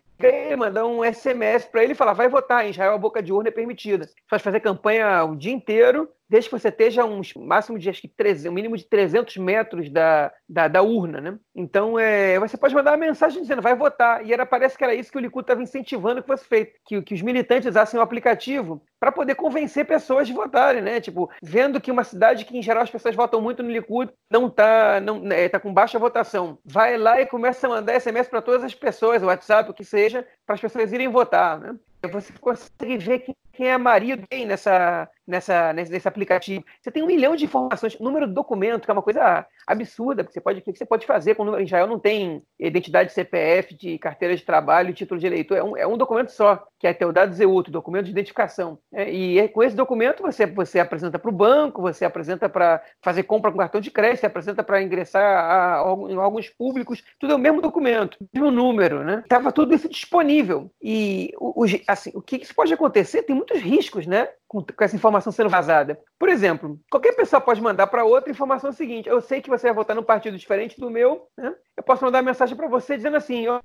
Speaker 2: mandar um SMS para ele e falar: vai votar, em Israel a boca de urna é permitida. Você pode fazer campanha o dia inteiro desde que você esteja uns máximo de acho que 300, um mínimo de 300 metros da, da, da urna, né? Então é, você pode mandar uma mensagem dizendo vai votar e era parece que era isso que o Likud estava incentivando que fosse feito, que, que os militantes usassem o aplicativo para poder convencer pessoas de votarem, né? Tipo, vendo que uma cidade que em geral as pessoas votam muito no Likud não tá não é, tá com baixa votação, vai lá e começa a mandar SMS para todas as pessoas, WhatsApp, o que seja, para as pessoas irem votar, né? Você consegue ver que quem é a Maria quem nessa, nessa, nesse, nesse, aplicativo. Você tem um milhão de informações, número de documento, que é uma coisa absurda, que você pode, que você pode fazer com número. Israel não tem identidade CPF, de carteira de trabalho, título de eleitor, é um, é um documento só, que é teu dado ZEUT, documento de identificação. É, e é, com esse documento você, você apresenta para o banco, você apresenta para fazer compra com cartão de crédito, você apresenta para ingressar a, a, em órgãos públicos, tudo é o mesmo documento, o mesmo número, né? Tava tudo isso disponível. E o, o, assim, o que isso pode acontecer? Tem muitos riscos, né? Com, com, essa informação sendo vazada. Por exemplo, qualquer pessoa pode mandar para outra informação seguinte: eu sei que você vai votar num partido diferente do meu, né? Eu posso mandar mensagem para você dizendo assim: ó,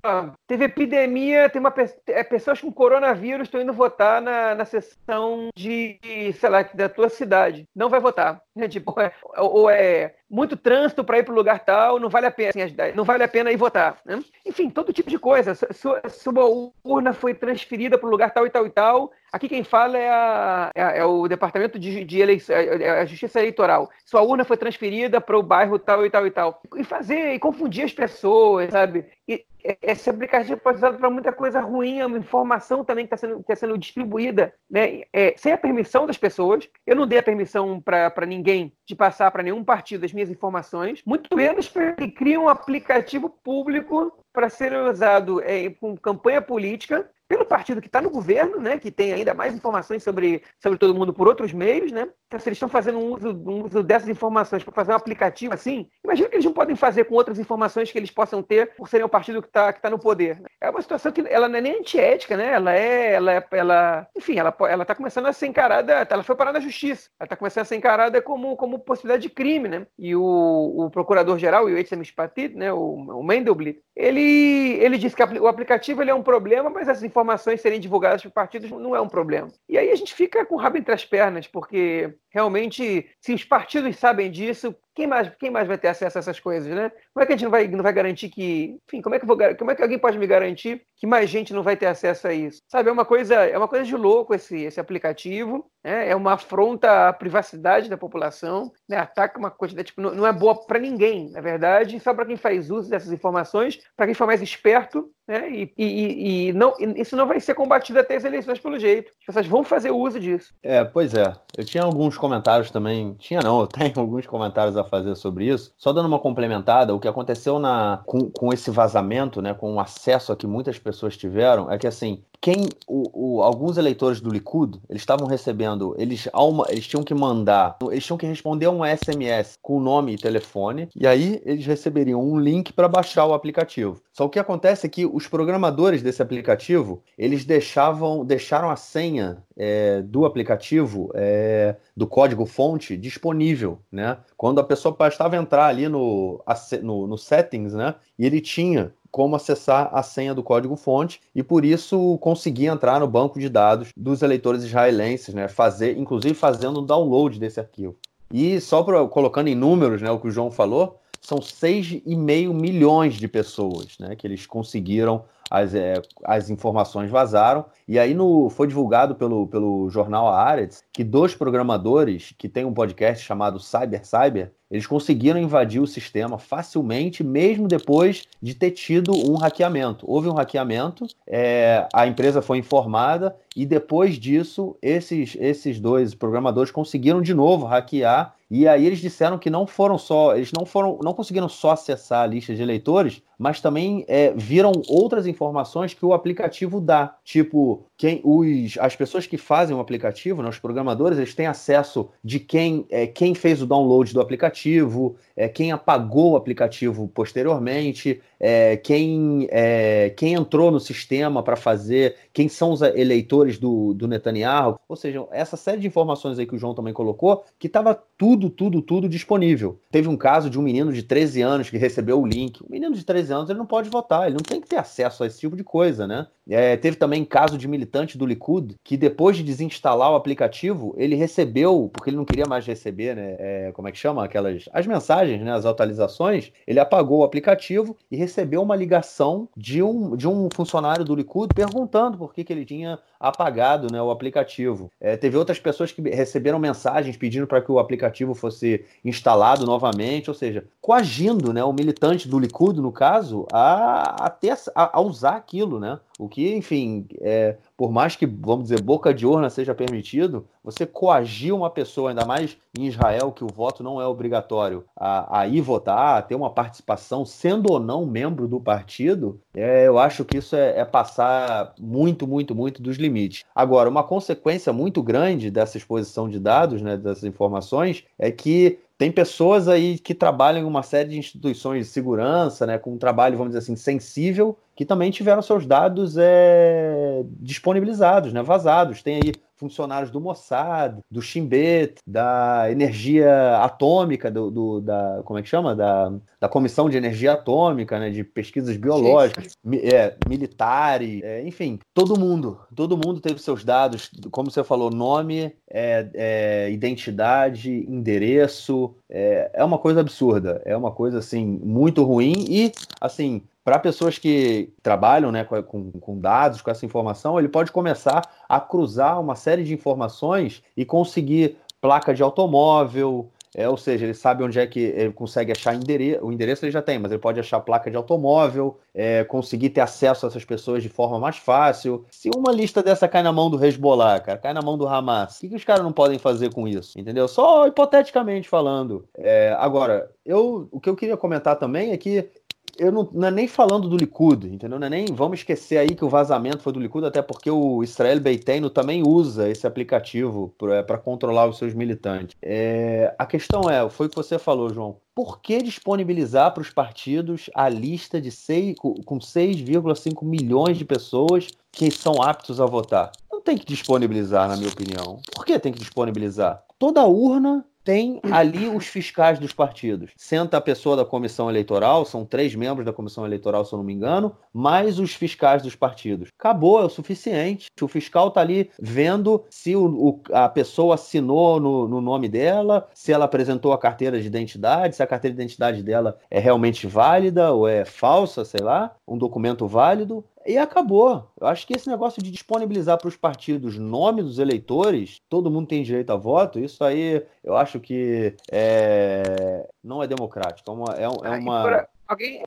Speaker 2: teve epidemia, tem uma é, pessoas com coronavírus estão indo votar na, na sessão de, sei lá, da tua cidade. Não vai votar. Né? Tipo, é, ou é muito trânsito para ir para o lugar tal, não vale a pena, assim, não vale a pena ir votar. Né? Enfim, todo tipo de coisa. Sua, sua urna foi transferida para o lugar tal e tal e tal. Aqui quem fala é, a, é, é o Departamento de, de Eleição, é, é a Justiça Eleitoral. Sua urna foi transferida para o bairro tal e tal e tal. E fazer, e confundir as pessoas, sabe? E, esse aplicativo pode ser usado para muita coisa ruim, é uma informação também que está sendo, tá sendo distribuída né, é, sem a permissão das pessoas. Eu não dei a permissão para ninguém de passar para nenhum partido as minhas informações, muito menos para que crie um aplicativo público para ser usado é, com campanha política pelo partido que está no governo, né, que tem ainda mais informações sobre, sobre todo mundo por outros meios, né? Então, se eles estão fazendo um uso, um uso dessas informações para fazer um aplicativo assim, imagina que eles não podem fazer com outras informações que eles possam ter por serem o partido que está que tá no poder. Né? É uma situação que ela não é nem antiética, né? Ela é, ela, é, ela enfim, ela ela está começando a ser encarada, ela foi parada na justiça, ela está começando a ser encarada como, como possibilidade de crime, né? E o, o procurador-geral, o Yoitzem Mishpatit, né, o, o Mendelblit, ele, ele disse que o aplicativo ele é um problema, mas essas informações informações serem divulgadas por partidos não é um problema. E aí a gente fica com o rabo entre as pernas, porque realmente, se os partidos sabem disso, quem mais, quem mais vai ter acesso a essas coisas, né? Como é que a gente não vai, não vai garantir que. Enfim, como é que, vou, como é que alguém pode me garantir que mais gente não vai ter acesso a isso? Sabe, é uma coisa, é uma coisa de louco esse, esse aplicativo, né? é uma afronta à privacidade da população, né? ataca uma quantidade, tipo, não, não é boa para ninguém, na verdade, só para quem faz uso dessas informações, para quem for mais esperto, né? E, e, e, não, isso não vai ser combatido até as eleições, pelo jeito. As pessoas vão fazer uso disso.
Speaker 1: É, pois é. Eu tinha alguns comentários também. Tinha não, eu tenho alguns comentários a fazer sobre isso. Só dando uma complementada, o que aconteceu na, com, com esse vazamento, né, com o acesso a que muitas pessoas tiveram, é que assim, quem o, o, alguns eleitores do Likud eles estavam recebendo eles uma, eles tinham que mandar eles tinham que responder um SMS com nome e telefone e aí eles receberiam um link para baixar o aplicativo. Só o que acontece é que os programadores desse aplicativo eles deixavam deixaram a senha é, do aplicativo é, do código fonte disponível né? Quando a pessoa estava entrar ali no, no, no settings né? E ele tinha como acessar a senha do código-fonte e por isso conseguir entrar no banco de dados dos eleitores israelenses, né? Fazer, inclusive fazendo o download desse arquivo. E só pra, colocando em números, né, o que o João falou, são 6,5 milhões de pessoas né, que eles conseguiram, as, é, as informações vazaram. E aí no, foi divulgado pelo, pelo jornal Haaretz que dois programadores que têm um podcast chamado Cyber Cyber, eles conseguiram invadir o sistema facilmente, mesmo depois de ter tido um hackeamento. Houve um hackeamento, é, a empresa foi informada e depois disso, esses, esses dois programadores conseguiram de novo hackear. E aí eles disseram que não foram só, eles não foram, não conseguiram só acessar a lista de eleitores, mas também é, viram outras informações que o aplicativo dá. Tipo, quem os, as pessoas que fazem o aplicativo, né, os programadores, eles têm acesso de quem, é, quem fez o download do aplicativo, é, quem apagou o aplicativo posteriormente, é, quem, é, quem entrou no sistema para fazer, quem são os eleitores do, do Netanyahu. Ou seja, essa série de informações aí que o João também colocou, que estava tudo, tudo, tudo disponível. Teve um caso de um menino de 13 anos que recebeu o link. O menino de 13 anos ele não pode votar, ele não tem que ter acesso a esse tipo de coisa, né? É, teve também caso de militante do Likud que depois de desinstalar o aplicativo, ele recebeu, porque ele não queria mais receber, né? É, como é que chama? Aquelas. As mensagens, né? As atualizações, ele apagou o aplicativo e recebeu uma ligação de um, de um funcionário do Likud perguntando por que, que ele tinha apagado né, o aplicativo. É, teve outras pessoas que receberam mensagens pedindo para que o aplicativo fosse instalado novamente, ou seja, coagindo né, o militante do Likud, no caso, a, a, ter, a, a usar aquilo, né? O que, enfim, é, por mais que, vamos dizer, boca de urna seja permitido, você coagir uma pessoa, ainda mais em Israel, que o voto não é obrigatório, a, a ir votar, a ter uma participação, sendo ou não membro do partido, é, eu acho que isso é, é passar muito, muito, muito dos limites. Agora, uma consequência muito grande dessa exposição de dados, né, dessas informações, é que tem pessoas aí que trabalham em uma série de instituições de segurança, né, com um trabalho, vamos dizer assim, sensível, que também tiveram seus dados é, disponibilizados, né, vazados. Tem aí funcionários do Mossad, do Shin Bet, da energia atômica, do, do, da como é que chama, da, da comissão de energia atômica, né, de pesquisas biológicas, mi, é, militares, é, enfim, todo mundo, todo mundo teve seus dados, como você falou, nome, é, é identidade, endereço, é, é uma coisa absurda, é uma coisa assim muito ruim e assim para pessoas que trabalham né, com, com, dados, com essa informação, ele pode começar a cruzar uma série de informações e conseguir placa de automóvel, é, ou seja, ele sabe onde é que ele consegue achar endereço, o endereço ele já tem, mas ele pode achar placa de automóvel, é, conseguir ter acesso a essas pessoas de forma mais fácil. Se uma lista dessa cai na mão do Hezbollah, cara, cai na mão do Hamas, o que, que os caras não podem fazer com isso? Entendeu? Só hipoteticamente falando. É, agora, eu, o que eu queria comentar também é que eu não, não é nem falando do Likud, entendeu? Não é nem vamos esquecer aí que o vazamento foi do Likud, até porque o Israel Beiteno também usa esse aplicativo para é, controlar os seus militantes. É, a questão é, foi o que você falou, João. Por que disponibilizar para os partidos a lista de 6, com 6,5 milhões de pessoas que são aptos a votar? Não tem que disponibilizar, na minha opinião. Por que tem que disponibilizar? Toda urna tem ali os fiscais dos partidos. Senta a pessoa da comissão eleitoral, são três membros da comissão eleitoral, se eu não me engano, mais os fiscais dos partidos. Acabou, é o suficiente. O fiscal está ali vendo se o, o, a pessoa assinou no, no, nome dela, se ela apresentou a carteira de identidade, se a carteira de identidade dela é realmente válida ou é falsa, sei lá, um documento válido. E acabou. Eu acho que esse negócio de disponibilizar para os partidos nome dos eleitores, todo mundo tem direito a voto, isso aí eu acho que é... não é democrático. É uma. É, é uma...
Speaker 2: Alguém,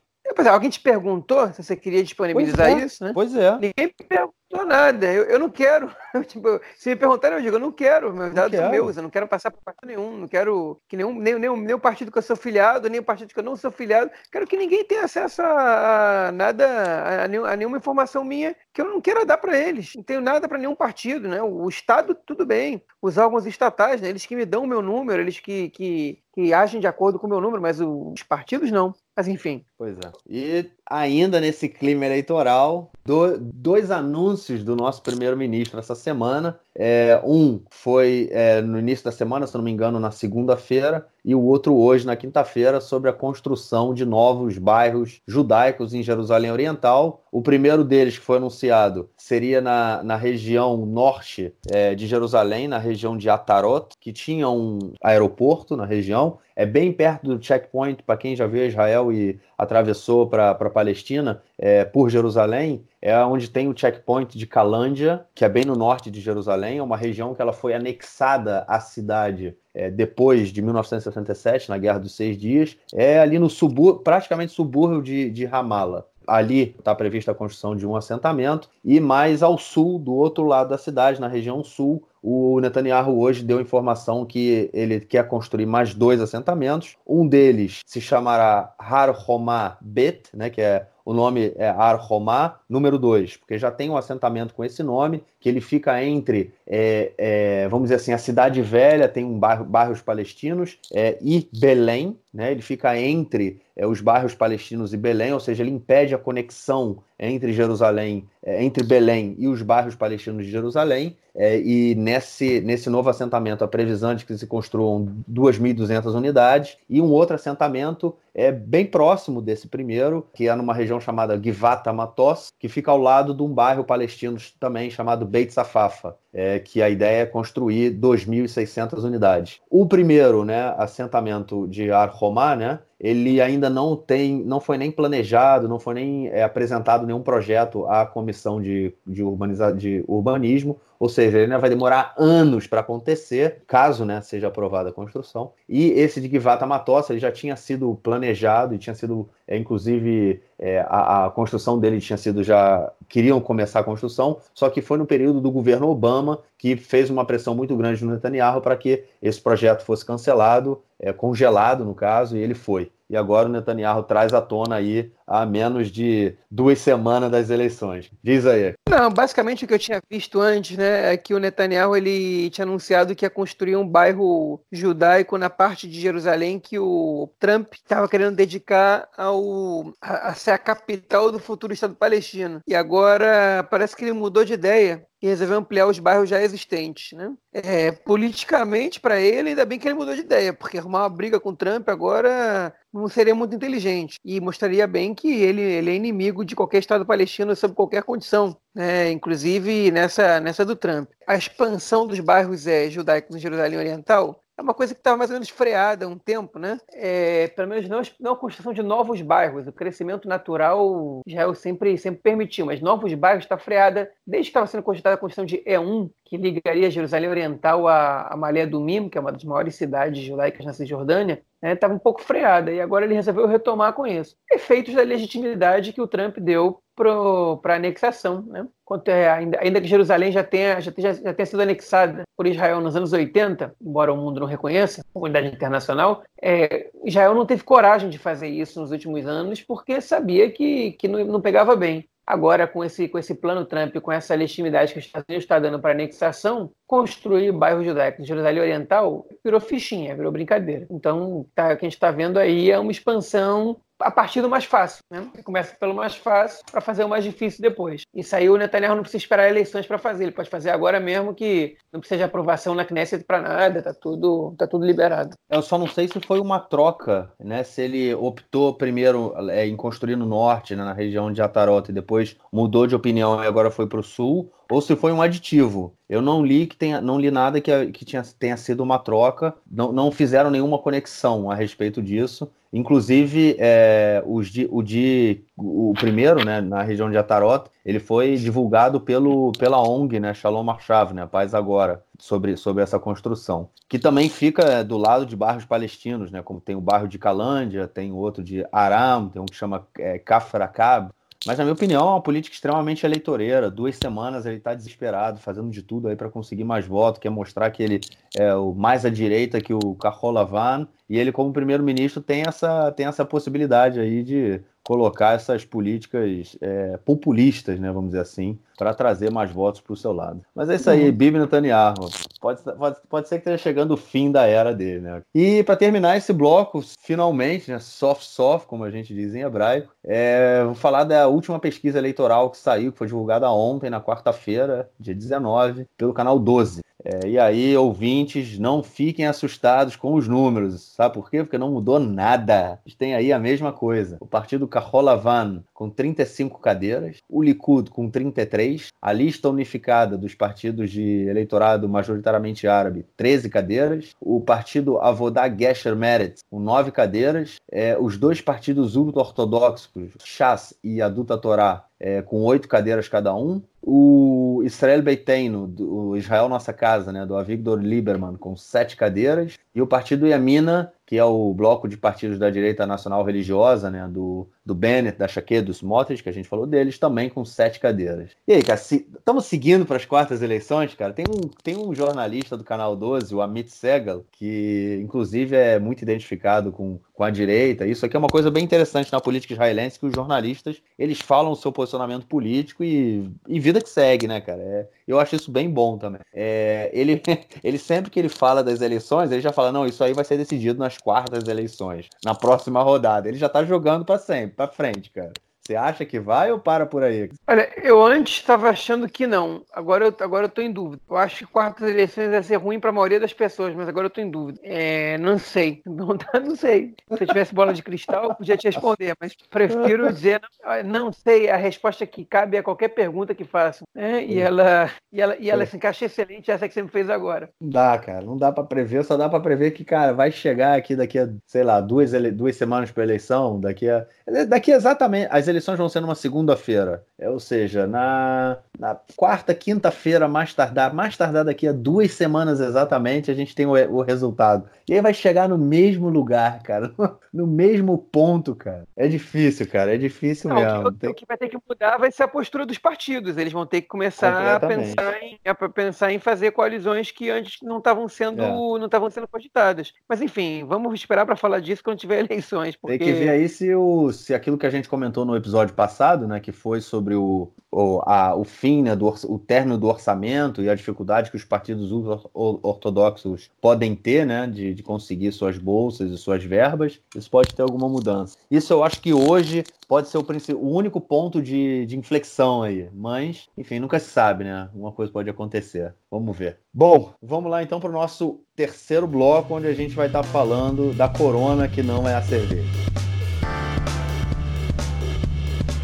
Speaker 2: alguém te perguntou se você queria disponibilizar
Speaker 1: é,
Speaker 2: isso, né?
Speaker 1: Pois é.
Speaker 2: Ninguém perguntou nada. Eu, eu não quero. [laughs] tipo, se me perguntarem, eu digo, eu não quero. Meus dados são meus. Eu não quero passar para partido nenhum. Não quero que nenhum, nem, nem, nem o partido que eu sou filiado, nem o partido que eu não sou filiado. Quero que ninguém tenha acesso a, a nada, a, a, nenhuma informação minha que eu não quero dar para eles. Não tenho nada para nenhum partido, né? O, o, Estado, tudo bem. Os órgãos estatais, né? eles que me dão o meu número, eles que, que, que agem de acordo com o meu número, mas os partidos não. Mas enfim.
Speaker 1: Pois é. E ainda nesse clima eleitoral, do, dois anúncios do nosso primeiro-ministro essa semana. É, um foi é, no início da semana, se não me engano, na segunda-feira, e o outro hoje, na quinta-feira, sobre a construção de novos bairros judaicos em Jerusalém Oriental. O primeiro deles que foi anunciado seria na, na região norte é, de Jerusalém, na região de Atarot, que tinha um aeroporto na região. É bem perto do checkpoint, para quem já a Israel e atravessou para a Palestina, é, por Jerusalém, é onde tem o checkpoint de Calândia, que é bem no norte de Jerusalém, é uma região que ela foi anexada à cidade é, depois de 1967, na Guerra dos Seis Dias, é ali no subúrbio, praticamente subúrbio de, de Ramallah. Ali está prevista a construção de um assentamento, e mais ao sul, do outro lado da cidade, na região sul, o Netanyahu hoje deu informação que ele quer construir mais dois assentamentos. Um deles se chamará Har Homa Bet, né, que é o nome é Ar Homá, número 2, porque já tem um assentamento com esse nome, que ele fica entre, é, é, vamos dizer assim, a Cidade Velha, tem um bairro, bairros palestinos, é, e Belém, né? ele fica entre é, os bairros palestinos e Belém, ou seja, ele impede a conexão entre Jerusalém, é, entre Belém e os bairros palestinos de Jerusalém, é, e nesse, nesse novo assentamento a previsão é de que se construam 2.200 unidades, e um outro assentamento é bem próximo desse primeiro, que é numa região chamada Givat Matos, que fica ao lado de um bairro palestino também chamado Beit Safafa, é, que a ideia é construir 2.600 unidades. O primeiro, né, assentamento de Ar Romá, né, ele ainda não tem, não foi nem planejado, não foi nem é, apresentado nenhum projeto à comissão de, de, urbaniza, de urbanismo, ou seja, ele ainda vai demorar anos para acontecer, caso né, seja aprovada a construção. E esse de Givata Matossa ele já tinha sido planejado e tinha sido, é, inclusive, é, a, a, construção dele tinha sido já. queriam começar a construção, só que foi no período do governo Obama que fez uma pressão muito grande no Netanyahu para que esse projeto fosse cancelado, é, congelado no caso, e ele foi e agora o Netanyahu traz à tona aí a menos de duas semanas das eleições. Diz aí.
Speaker 2: Não, basicamente o que eu tinha visto antes, né, é que o Netanyahu ele tinha anunciado que ia construir um bairro judaico na parte de Jerusalém que o Trump estava querendo dedicar ao a, a ser a capital do futuro Estado palestino. E agora parece que ele mudou de ideia e resolveu ampliar os bairros já existentes. Né? É, politicamente, para ele, ainda bem que ele mudou de ideia, porque arrumar uma briga com Trump agora não seria muito inteligente e mostraria bem que ele, ele é inimigo de qualquer Estado palestino sob qualquer condição, né? inclusive nessa, nessa do Trump. A expansão dos bairros é, judaicos no Jerusalém Oriental é uma coisa que estava mais ou menos freada há um tempo, né? É, pelo menos não, não a construção de novos bairros. O crescimento natural Israel sempre, sempre permitiu, mas novos bairros está freada desde que estava sendo cogitada a construção de E1, que ligaria Jerusalém Oriental à, à Malé do Mim, que é uma das maiores cidades judaicas na Cisjordânia, estava né? um pouco freada. E agora ele resolveu retomar com isso. Efeitos da legitimidade que o Trump deu para a anexação, né? É, ainda, ainda, que Jerusalém já tenha, já, tenha, já tenha sido anexada por Israel nos anos 80, embora o mundo não reconheça, a comunidade internacional, é, Israel não teve coragem de fazer isso nos últimos anos porque sabia que, que não, não pegava bem. Agora, com esse, com esse plano Trump, com essa legitimidade que os Estados Unidos está dando para anexação, construir bairro judaico de Jerusalém Oriental virou fichinha, virou brincadeira. Então, tá, o que a gente está vendo aí é uma expansão a partir do mais fácil, né? Começa pelo mais fácil para fazer o mais difícil depois. Isso aí o Netanyahu não precisa esperar eleições para fazer, ele pode fazer agora mesmo que não precisa de aprovação na Knesset para nada, tá tudo, tá tudo liberado.
Speaker 1: Eu só não sei se foi uma troca, né? Se ele optou primeiro é, em construir no norte, né, na região de Atarota, e depois mudou de opinião e agora foi para o sul, ou se foi um aditivo. Eu não li que tenha, não li nada que, que tinha, tenha sido uma troca, não, não fizeram nenhuma conexão a respeito disso. Inclusive, é, os de, o de o primeiro, né, na região de Atarot, ele foi divulgado pelo, pela ONG, né, Shalom Arshav, né, Paz Agora, sobre, sobre essa construção, que também fica é, do lado de bairros palestinos, né, como tem o bairro de Calândia, tem outro de Aram, tem um que chama é, Kafrakab, mas, na minha opinião, é uma política extremamente eleitoreira. Duas semanas ele está desesperado, fazendo de tudo aí para conseguir mais votos, quer mostrar que ele é o mais à direita que o Carrola Van. E ele, como primeiro-ministro, tem essa, tem essa possibilidade aí de colocar essas políticas é, populistas, né, vamos dizer assim, para trazer mais votos para o seu lado. Mas é isso aí, uhum. Bibi Netanyahu. Pode, pode, pode ser que esteja chegando o fim da era dele, né? E para terminar esse bloco, finalmente, né, soft soft, como a gente diz em hebraico, é, vou falar da última pesquisa eleitoral que saiu, que foi divulgada ontem, na quarta-feira, dia 19, pelo canal 12. É, e aí, ouvintes, não fiquem assustados com os números. Sabe por quê? Porque não mudou nada. A gente tem aí a mesma coisa. O partido Kaholavan com 35 cadeiras, o Likud com 33, a lista unificada dos partidos de eleitorado majoritariamente árabe, 13 cadeiras, o partido Avodá Gesher Meretz com 9 cadeiras, é, os dois partidos ultra-ortodoxos, Shas e Aduta Torá, é, com oito cadeiras cada um. O Israel Beiteino, do Israel Nossa Casa, né, do Avigdor Lieberman, com sete cadeiras. E o partido Yamina, que é o bloco de partidos da direita nacional religiosa, né, do, do Bennett, da Chaquet, dos Smotrich, que a gente falou deles, também com sete cadeiras. E aí, cara, estamos se, seguindo para as quartas eleições, cara. Tem um, tem um jornalista do Canal 12, o Amit Segal, que inclusive é muito identificado com, com a direita. Isso aqui é uma coisa bem interessante na política israelense, que os jornalistas, eles falam o seu posicionamento político e, e vida que segue, né, cara? É, eu acho isso bem bom também. É, ele, [laughs] ele sempre que ele fala das eleições, ele já fala, não, isso aí vai ser decidido nas quartas eleições, na próxima rodada. Ele já tá jogando para sempre, para frente, cara. Você acha que vai ou para por aí?
Speaker 2: Olha, eu antes estava achando que não. Agora eu, agora eu tô em dúvida. Eu acho que quartas eleições vai ser ruim para a maioria das pessoas, mas agora eu tô em dúvida. É, não sei. [laughs] Não, não sei. Se eu tivesse bola de cristal, eu podia te responder, mas prefiro dizer não, não sei. A resposta que cabe a qualquer pergunta que faço. Né? E ela, e ela, e ela se encaixa excelente essa que você me fez agora.
Speaker 1: Não dá, cara. Não dá para prever. Só dá para prever que, cara, vai chegar aqui daqui a, sei lá, duas, duas semanas para eleição, daqui a daqui exatamente, as eleições vão ser numa segunda-feira, é, ou seja, na, na quarta, quinta-feira, mais tardar, mais tardar daqui a duas semanas exatamente, a gente tem o, o resultado. E aí vai chegar no mesmo lugar, cara, [laughs] no mesmo ponto, cara. É difícil, cara, é difícil Não, mesmo.
Speaker 2: O que, o que vai ter que mudar vai ser a postura dos partidos. Eles vão ter que começar a pensar, em, a pensar em fazer coalizões que antes não estavam sendo, é. não estavam sendo cogitadas. Mas enfim, vamos esperar para falar disso quando tiver [laughs] eleições. Porque...
Speaker 1: Tem que ver aí se o se aquilo que a gente comentou no episódio passado, né, que foi sobre o, o, a, o fim, né, do, o término do orçamento e a dificuldade que os partidos ortodoxos podem ter, né, de, de conseguir suas bolsas e suas verbas, isso pode ter alguma mudança. Isso eu acho que hoje pode ser o, o único ponto de, de inflexão aí, mas, enfim, nunca se sabe, né? Uma coisa pode acontecer. Vamos ver. Bom, vamos lá então para o nosso terceiro bloco, onde a gente vai estar tá falando da corona que não é a cerveja.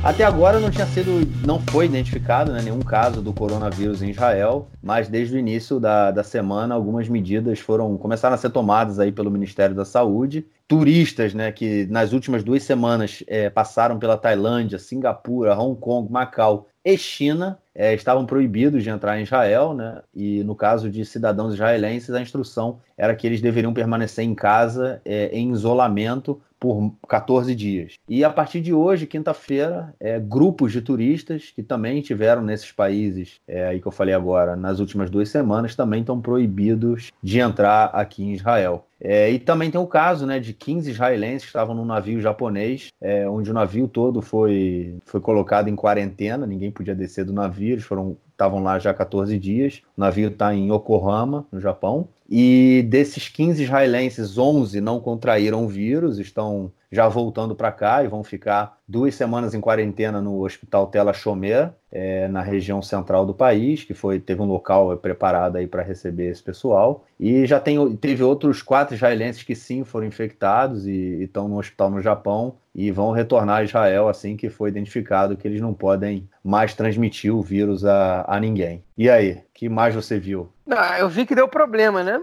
Speaker 1: Até agora não tinha sido, não foi identificado né, nenhum caso do coronavírus em Israel, mas desde o início da, da semana algumas medidas foram começaram a ser tomadas aí pelo Ministério da Saúde. Turistas, né, que nas últimas duas semanas é, passaram pela Tailândia, Singapura, Hong Kong, Macau e China é, estavam proibidos de entrar em Israel, né? E no caso de cidadãos israelenses, a instrução era que eles deveriam permanecer em casa é, em isolamento por 14 dias. E a partir de hoje, quinta-feira, é, grupos de turistas que também tiveram nesses países, é, aí que eu falei agora, nas últimas duas semanas, também estão proibidos de entrar aqui em Israel. É, e também tem o caso né, de 15 israelenses que estavam num navio japonês, é, onde o navio todo foi, foi colocado em quarentena, ninguém podia descer do navio, eles foram estavam lá já 14 dias. O navio está em Yokohama, no Japão. E desses 15 israelenses, 11 não contraíram o vírus, estão já voltando para cá e vão ficar duas semanas em quarentena no Hospital Tela Chomer, é, na região central do país, que foi teve um local preparado aí para receber esse pessoal. E já tem, teve outros quatro israelenses que sim foram infectados e estão no hospital no Japão e vão retornar a Israel assim que foi identificado que eles não podem mais transmitir o vírus a, a ninguém. E aí, que mais você viu?
Speaker 2: Não, eu vi que deu problema, né?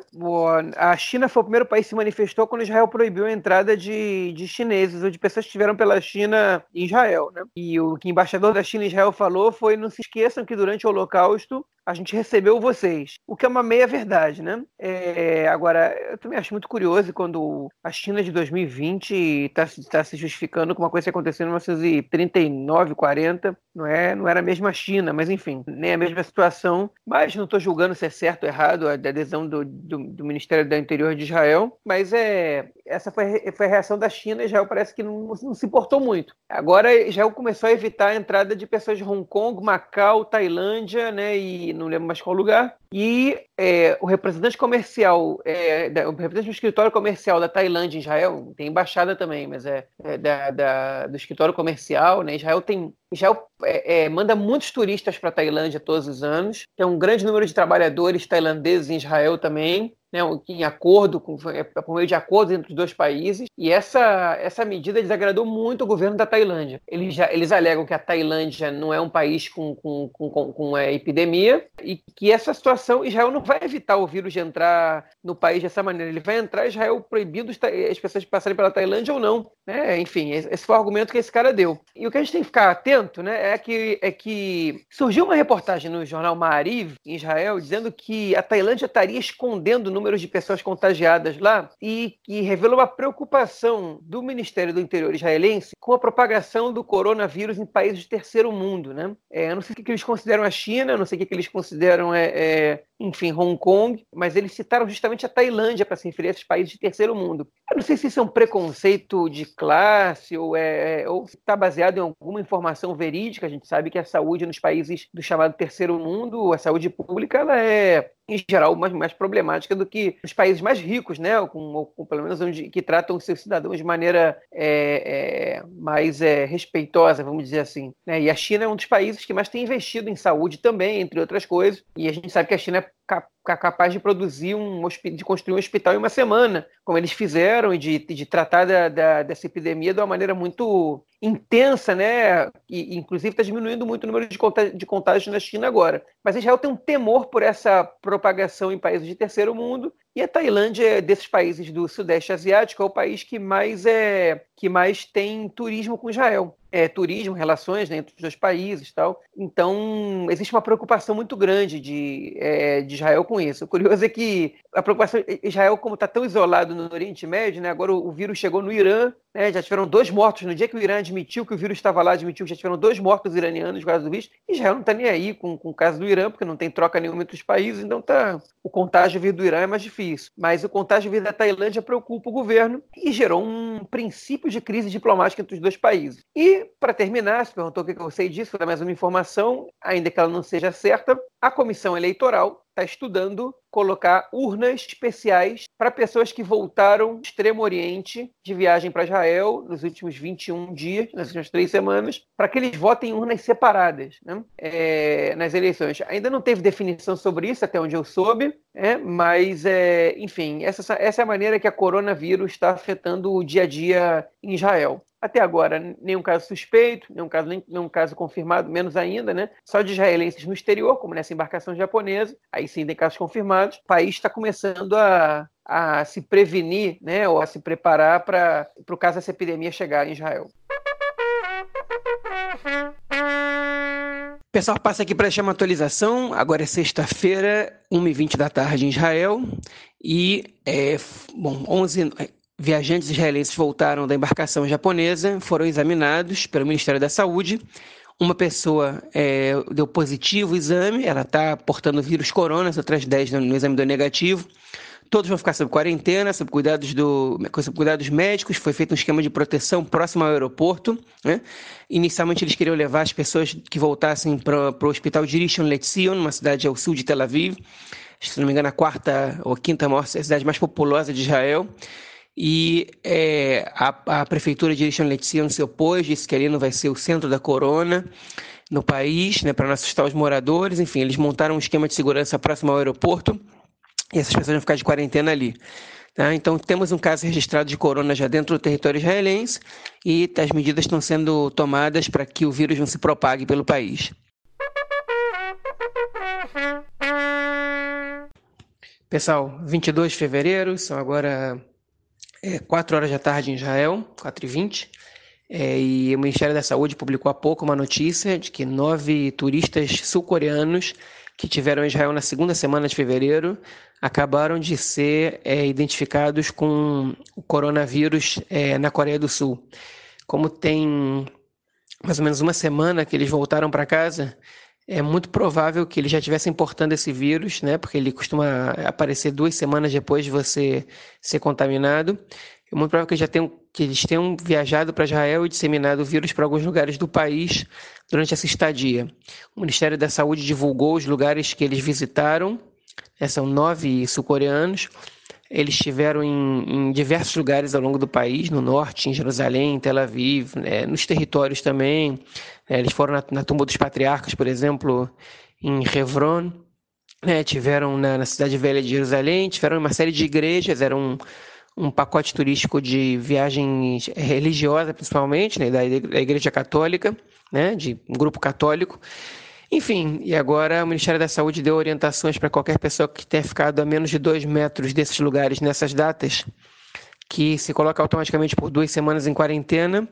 Speaker 2: A China foi o primeiro país que se manifestou quando Israel proibiu a entrada de, de chineses ou de pessoas que estiveram pela China em Israel, né? E o que o embaixador da China em Israel falou foi: não se esqueçam que durante o Holocausto a gente recebeu vocês. O que é uma meia verdade, né? É, agora, eu também acho muito curioso quando a China de 2020 está tá se justificando com uma coisa que aconteceu em 1939, 40. Não, é, não era a mesma China, mas enfim, nem a mesma situação. Mas não estou julgando se é certo ou errado a adesão do, do, do Ministério do Interior de Israel. Mas é, essa foi, foi a reação da China. Israel parece que não, não se importou muito. Agora, Israel começou a evitar a entrada de pessoas de Hong Kong, Macau, Tailândia, né? E não lembro mais qual lugar, e é, o representante comercial, é, da, o representante do escritório comercial da Tailândia em Israel, tem embaixada também, mas é, é da, da, do escritório comercial, né? Israel tem Israel é, é, manda muitos turistas para a Tailândia todos os anos, tem um grande número de trabalhadores tailandeses em Israel também, né, em acordo com, é, por meio de acordos entre os dois países, e essa, essa medida desagradou muito o governo da Tailândia. Eles, já, eles alegam que a Tailândia não é um país com, com, com, com, com epidemia e que essa situação, Israel não vai evitar o vírus de entrar no país dessa maneira, ele vai entrar Israel proibindo as pessoas de passarem pela Tailândia ou não. Né? Enfim, esse foi o argumento que esse cara deu. E o que a gente tem que ficar atento né, é, que, é que surgiu uma reportagem no jornal Maariv, em Israel, dizendo que a Tailândia estaria escondendo números de pessoas contagiadas lá e que revelou a preocupação do Ministério do Interior israelense com a propagação do coronavírus em países de terceiro mundo. Né? É, eu não sei o que eles consideram a China, não sei o que eles consideram é, é enfim, Hong Kong, mas eles citaram justamente a Tailândia para se referir a esses países de terceiro mundo. Eu não sei se isso é um preconceito de classe ou é, ou está baseado em alguma informação verídica. A gente sabe que a saúde nos países do chamado terceiro mundo, a saúde pública, ela é em geral, mais, mais problemática do que os países mais ricos, né? Com, com pelo menos onde que tratam seus cidadãos de maneira é, é, mais é, respeitosa, vamos dizer assim. Né? E a China é um dos países que mais tem investido em saúde também, entre outras coisas. E a gente sabe que a China é capaz de produzir um de construir um hospital em uma semana, como eles fizeram, e de, de tratar da, da, dessa epidemia de uma maneira muito intensa, né? E, inclusive está diminuindo muito o número de, contágios, de contágios na China agora. Mas Israel tem um temor por essa propagação em países de terceiro mundo e a Tailândia, desses países do Sudeste Asiático, é o país que mais é que mais tem turismo com Israel. É, turismo, relações né, entre os dois países tal. Então, existe uma preocupação muito grande de, é, de Israel com isso. O curioso é que a preocupação Israel, como está tão isolado no Oriente Médio, né, agora o, o vírus chegou no Irã, né, já tiveram dois mortos. No dia que o Irã admitiu que o vírus estava lá, admitiu que já tiveram dois mortos iranianos por causa do vírus. Israel não está nem aí com, com o caso do Irã, porque não tem troca nenhuma entre os países, então tá, o contágio vir do Irã é mais difícil. Mas o contágio vir da Tailândia preocupa o governo e gerou um princípio de crise diplomática entre os dois países. E, para terminar, se perguntou o que eu sei disso, vou dar mais uma informação, ainda que ela não seja certa, a comissão eleitoral está estudando colocar urnas especiais para pessoas que voltaram do Extremo Oriente de viagem para Israel nos últimos 21 dias, nas últimas três semanas, para que eles votem em urnas separadas né? é, nas eleições. Ainda não teve definição sobre isso, até onde eu soube, é, mas, é, enfim, essa, essa é a maneira que a coronavírus está afetando o dia a dia em Israel. Até agora, nenhum caso suspeito, nenhum caso, nenhum caso confirmado, menos ainda, né? Só de israelenses no exterior, como nessa embarcação japonesa, aí sim tem casos confirmados. O país está começando a, a se prevenir, né? Ou a se preparar para o caso dessa epidemia chegar em Israel.
Speaker 3: Pessoal, passa aqui para chamar atualização. Agora é sexta-feira, 1h20 da tarde em Israel. E, é, bom, 11, Viajantes israelenses voltaram da embarcação japonesa, foram examinados pelo Ministério da Saúde. Uma pessoa é, deu positivo o exame, ela está portando vírus corona, as outras 10 no, exame deu negativo. Todos vão ficar sob quarentena, sob cuidados, do, sob cuidados médicos. Foi feito um esquema de proteção próximo ao aeroporto. Né? Inicialmente, eles queriam levar as pessoas que voltassem para o hospital de Rishon LeZion, uma cidade ao sul de Tel Aviv. Se não me engano, a quarta ou quinta maior cidade mais populosa de Israel e é, a, a, prefeitura de Rishon LeZion se opôs, disse que ali não vai ser o centro da corona no país, né, para não assustar os moradores. Enfim, eles montaram um esquema de segurança próximo ao aeroporto e essas pessoas vão ficar de quarentena ali. Tá? Então, temos um caso registrado de corona já dentro do território israelense e as medidas estão sendo tomadas para que o vírus não se propague pelo país. Pessoal, 22 de fevereiro, são agora é, 4 horas da tarde em Israel, 4 e 20 é, e o Ministério da Saúde publicou há pouco uma notícia de que nove turistas sul-coreanos que tiveram Israel na segunda semana de fevereiro acabaram de ser é, identificados com o coronavírus é, na Coreia do Sul. Como tem mais ou menos uma semana que eles voltaram para casa, é muito provável que eles já estivessem importando esse vírus, né? Porque ele costuma aparecer duas semanas depois de você ser contaminado. É muito provável que já tenham, que eles tenham viajado para Israel e disseminado o vírus para alguns lugares do país durante essa estadia. O Ministério da Saúde divulgou os lugares que eles visitaram. Né? São nove sul-coreanos. Eles estiveram em, em, diversos lugares ao longo do país, no norte, em Jerusalém, em Tel Aviv, né, nos territórios também. É, eles foram na, na, tumba dos patriarcas, por exemplo, em Hebron. Né, tiveram na, na, cidade velha de Jerusalém, tiveram uma série de igrejas, era um, um pacote turístico de viagem religiosa, principalmente, né, da, da Igreja Católica, né, de um grupo católico. Enfim, e agora o Ministério da Saúde deu orientações para qualquer pessoa que tenha ficado a menos de dois metros desses lugares nessas datas, que se coloca automaticamente por duas semanas em quarentena,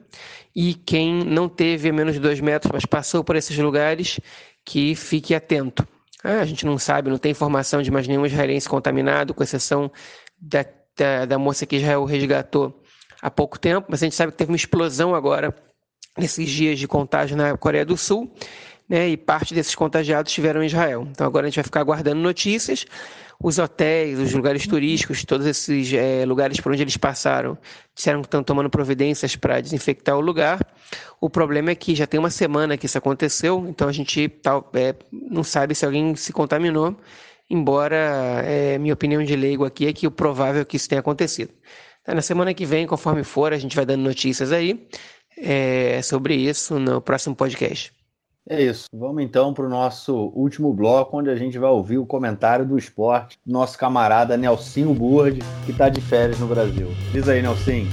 Speaker 3: e quem não teve a menos de dois metros, mas passou por esses lugares, que fique atento. Ah, a gente não sabe, não tem informação de mais nenhum israelense contaminado, com exceção da, da, da moça que Israel resgatou há pouco tempo, mas a gente sabe que teve uma explosão agora nesses dias de contágio na Coreia do Sul né, e parte desses contagiados estiveram em Israel. Então agora a gente vai ficar aguardando notícias. Os hotéis, os lugares turísticos, todos esses é, lugares por onde eles passaram, disseram que estão tomando providências para desinfectar o lugar. O problema é que já tem uma semana que isso aconteceu, então a gente tá, é, não sabe se alguém se contaminou, embora é, minha opinião de leigo aqui é que o provável é que isso tenha acontecido. Então, na semana que vem, conforme for, a gente vai dando notícias aí é, sobre isso no próximo podcast.
Speaker 1: É isso. Vamos então para o nosso último bloco, onde a gente vai ouvir o comentário do esporte do nosso camarada Nelsinho Burd, que está de férias no Brasil. Diz aí, Nelsinho.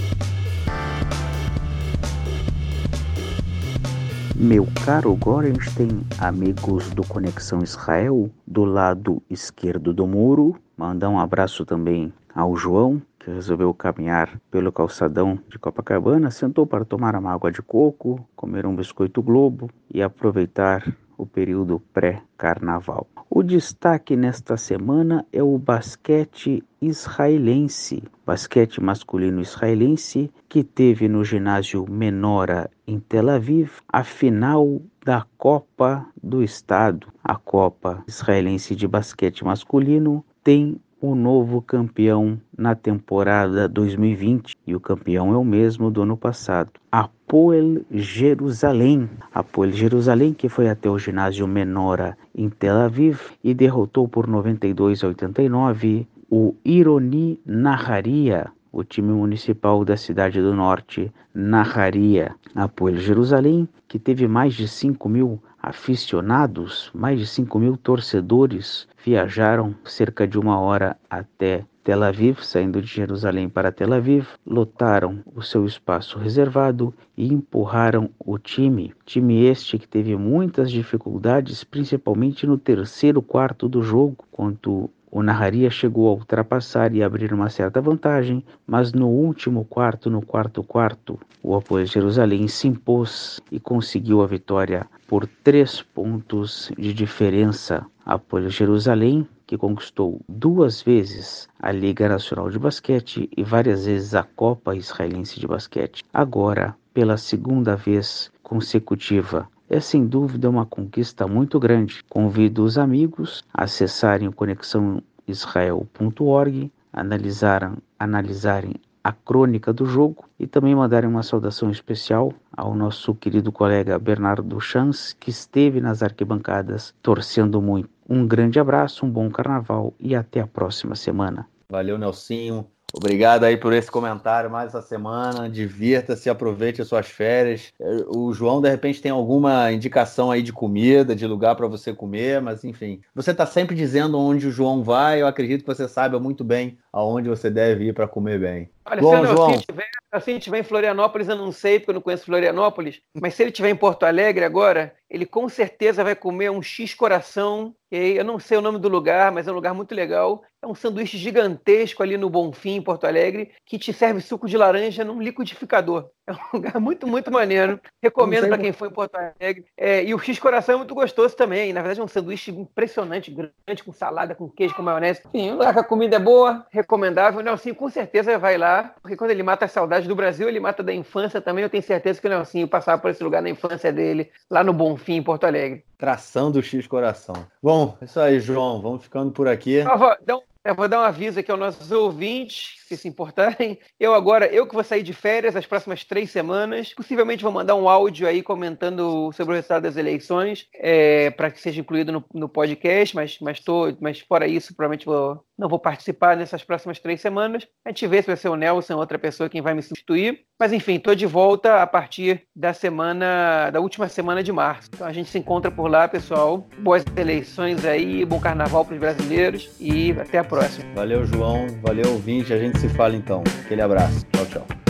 Speaker 4: Meu caro Gorenstein, amigos do Conexão Israel, do lado esquerdo do muro, mandar um abraço também ao João, que resolveu caminhar pelo calçadão de Copacabana, sentou para tomar uma água de coco, comer um biscoito Globo e aproveitar o período pré-carnaval. O destaque nesta semana é o basquete israelense, basquete masculino israelense, que teve no ginásio Menora em Tel Aviv a final da Copa do Estado. A Copa Israelense de Basquete Masculino tem o novo campeão na temporada 2020 e o campeão é o mesmo do ano passado. Apoel Jerusalém. Apoel Jerusalém que foi até o ginásio Menora em Tel Aviv e derrotou por 92 a 89 o Ironi Naharia, o time municipal da cidade do norte, Naharia. Apoel Jerusalém, que teve mais de 5 mil aficionados, mais de 5 mil torcedores viajaram cerca de uma hora até Tel Aviv, saindo de Jerusalém para Tel Aviv, lotaram o seu espaço reservado e empurraram o time. Time este que teve muitas dificuldades, principalmente no terceiro quarto do jogo, quando o Naharia chegou a ultrapassar e abrir uma certa vantagem, mas no último quarto, no quarto quarto, o apoio Jerusalém se impôs e conseguiu a vitória por três pontos de diferença. Apoio Jerusalém, que conquistou duas vezes a Liga Nacional de Basquete e várias vezes a Copa Israelense de Basquete. Agora, pela segunda vez consecutiva, é sem dúvida uma conquista muito grande. Convido os amigos a acessarem o conexãoisrael.org, analisarem, analisarem a crônica do jogo e também mandarem uma saudação especial ao nosso querido colega Bernardo Chans, que esteve nas arquibancadas torcendo muito. Um grande abraço, um bom carnaval e até a próxima semana.
Speaker 1: Valeu, Nelsinho. Obrigado aí por esse comentário mais essa semana. Divirta-se, aproveite as suas férias. O João, de repente, tem alguma indicação aí de comida, de lugar para você comer, mas enfim. Você está sempre dizendo onde o João vai. Eu acredito que você saiba muito bem aonde você deve ir para comer bem.
Speaker 2: Olha, Bom, se, João. Se tiver, se ele estiver em Florianópolis, eu não sei, porque eu não conheço Florianópolis, mas se ele estiver em Porto Alegre agora, ele com certeza vai comer um X-coração, eu não sei o nome do lugar, mas é um lugar muito legal. É um sanduíche gigantesco ali no Bonfim, em Porto Alegre, que te serve suco de laranja num liquidificador. É um lugar muito, muito [laughs] maneiro. Recomendo para quem for em Porto Alegre. É, e o X-coração é muito gostoso também. Na verdade, é um sanduíche impressionante, grande, com salada, com queijo, com maionese. Enfim, um lugar que a comida é boa, recomendável. O Nelsinho com certeza vai lá, porque quando ele mata a saudade do Brasil, ele mata da infância também. Eu tenho certeza que o Nelsinho passava por esse lugar na infância dele, lá no Bonfim, em Porto Alegre.
Speaker 1: Tração do X-Coração. Bom, é isso aí, João. Vamos ficando por aqui.
Speaker 2: Dá um, eu vou dar um aviso aqui aos nossos ouvintes, se se importarem. Eu agora, eu que vou sair de férias as próximas três semanas, possivelmente vou mandar um áudio aí comentando sobre o resultado das eleições, é, para que seja incluído no, no, podcast, mas, mas, tô, mas fora isso, provavelmente vou, não vou participar nessas próximas três semanas. A gente vê se vai ser o Nelson, outra pessoa quem vai me substituir. Mas enfim, estou de volta a partir da semana, da última semana de março. Então a gente se encontra por lá, pessoal. Boas eleições aí, bom carnaval para os brasileiros e até a próxima.
Speaker 1: Valeu, João. Valeu, ouvinte. A gente se fala então. Aquele abraço. Tchau, tchau.